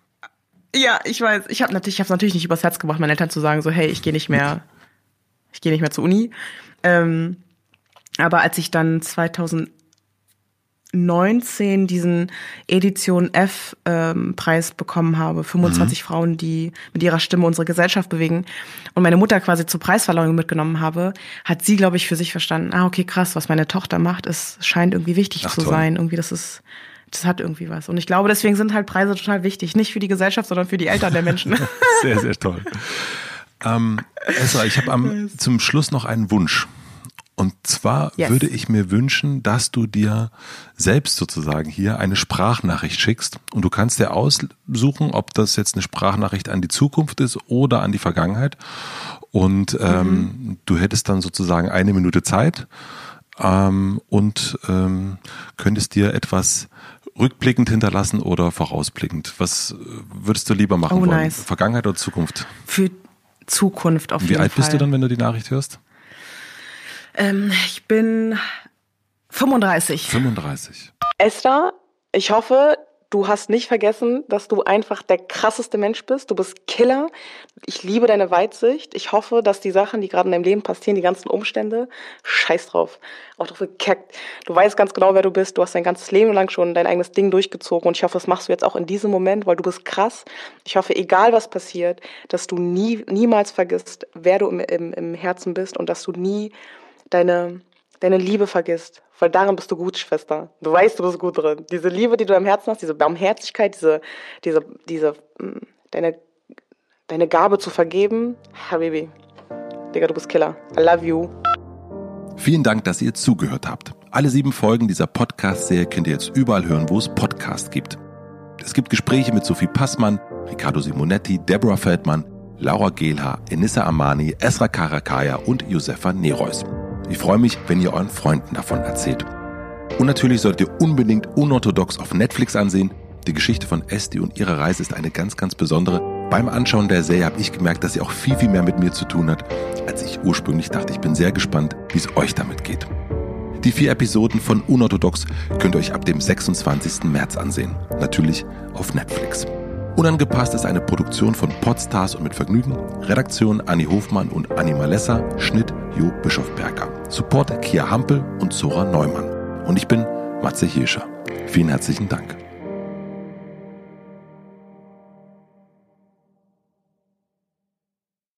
Ja, ich weiß. Ich habe natürlich, ich habe natürlich nicht übers Herz gebracht, meinen Eltern zu sagen, so hey, ich gehe nicht mehr, ich gehe nicht mehr zur Uni. Ähm, aber als ich dann 2018 19 diesen Edition F ähm, Preis bekommen habe. 25 mhm. Frauen, die mit ihrer Stimme unsere Gesellschaft bewegen. Und meine Mutter quasi zur Preisverleihung mitgenommen habe, hat sie, glaube ich, für sich verstanden, ah, okay, krass, was meine Tochter macht, es scheint irgendwie wichtig Ach, zu toll. sein. Irgendwie, das ist, das hat irgendwie was. Und ich glaube, deswegen sind halt Preise total wichtig. Nicht für die Gesellschaft, sondern für die Eltern der Menschen. sehr, sehr toll. Ähm, Esra, ich habe zum Schluss noch einen Wunsch. Und zwar yes. würde ich mir wünschen, dass du dir selbst sozusagen hier eine Sprachnachricht schickst und du kannst dir aussuchen, ob das jetzt eine Sprachnachricht an die Zukunft ist oder an die Vergangenheit. Und ähm, mhm. du hättest dann sozusagen eine Minute Zeit ähm, und ähm, könntest dir etwas rückblickend hinterlassen oder vorausblickend. Was würdest du lieber machen oh, wollen? Nice. Vergangenheit oder Zukunft? Für Zukunft auf Wie jeden Fall. Wie alt bist du dann, wenn du die Nachricht hörst? Ähm, ich bin 35. 35. Esther, ich hoffe, du hast nicht vergessen, dass du einfach der krasseste Mensch bist. Du bist Killer. Ich liebe deine Weitsicht. Ich hoffe, dass die Sachen, die gerade in deinem Leben passieren, die ganzen Umstände, scheiß drauf, auch drauf gekackt. Du weißt ganz genau, wer du bist. Du hast dein ganzes Leben lang schon dein eigenes Ding durchgezogen und ich hoffe, das machst du jetzt auch in diesem Moment, weil du bist krass. Ich hoffe, egal was passiert, dass du nie, niemals vergisst, wer du im, im, im Herzen bist und dass du nie deine, deine Liebe vergisst. Weil darin bist du gut, Schwester. Du weißt, du bist gut drin. Diese Liebe, die du im Herzen hast, diese Barmherzigkeit, diese, diese, diese, mm, deine, deine Gabe zu vergeben. Habibi. Digga, du bist Killer. I love you. Vielen Dank, dass ihr zugehört habt. Alle sieben Folgen dieser Podcast-Serie könnt ihr jetzt überall hören, wo es Podcasts gibt. Es gibt Gespräche mit Sophie Passmann, Riccardo Simonetti, Deborah Feldmann, Laura Gelha, Enissa Amani, Esra Karakaya und Josefa Nereus. Ich freue mich, wenn ihr euren Freunden davon erzählt. Und natürlich solltet ihr unbedingt Unorthodox auf Netflix ansehen. Die Geschichte von Esti und ihrer Reise ist eine ganz, ganz besondere. Beim Anschauen der Serie habe ich gemerkt, dass sie auch viel, viel mehr mit mir zu tun hat, als ich ursprünglich dachte. Ich bin sehr gespannt, wie es euch damit geht. Die vier Episoden von Unorthodox könnt ihr euch ab dem 26. März ansehen. Natürlich auf Netflix. Unangepasst ist eine Produktion von Podstars und mit Vergnügen. Redaktion Anni Hofmann und Anni Malessa. Schnitt Jo Bischofberger. Support Kia Hampel und Zora Neumann. Und ich bin Matze Hirscher. Vielen herzlichen Dank.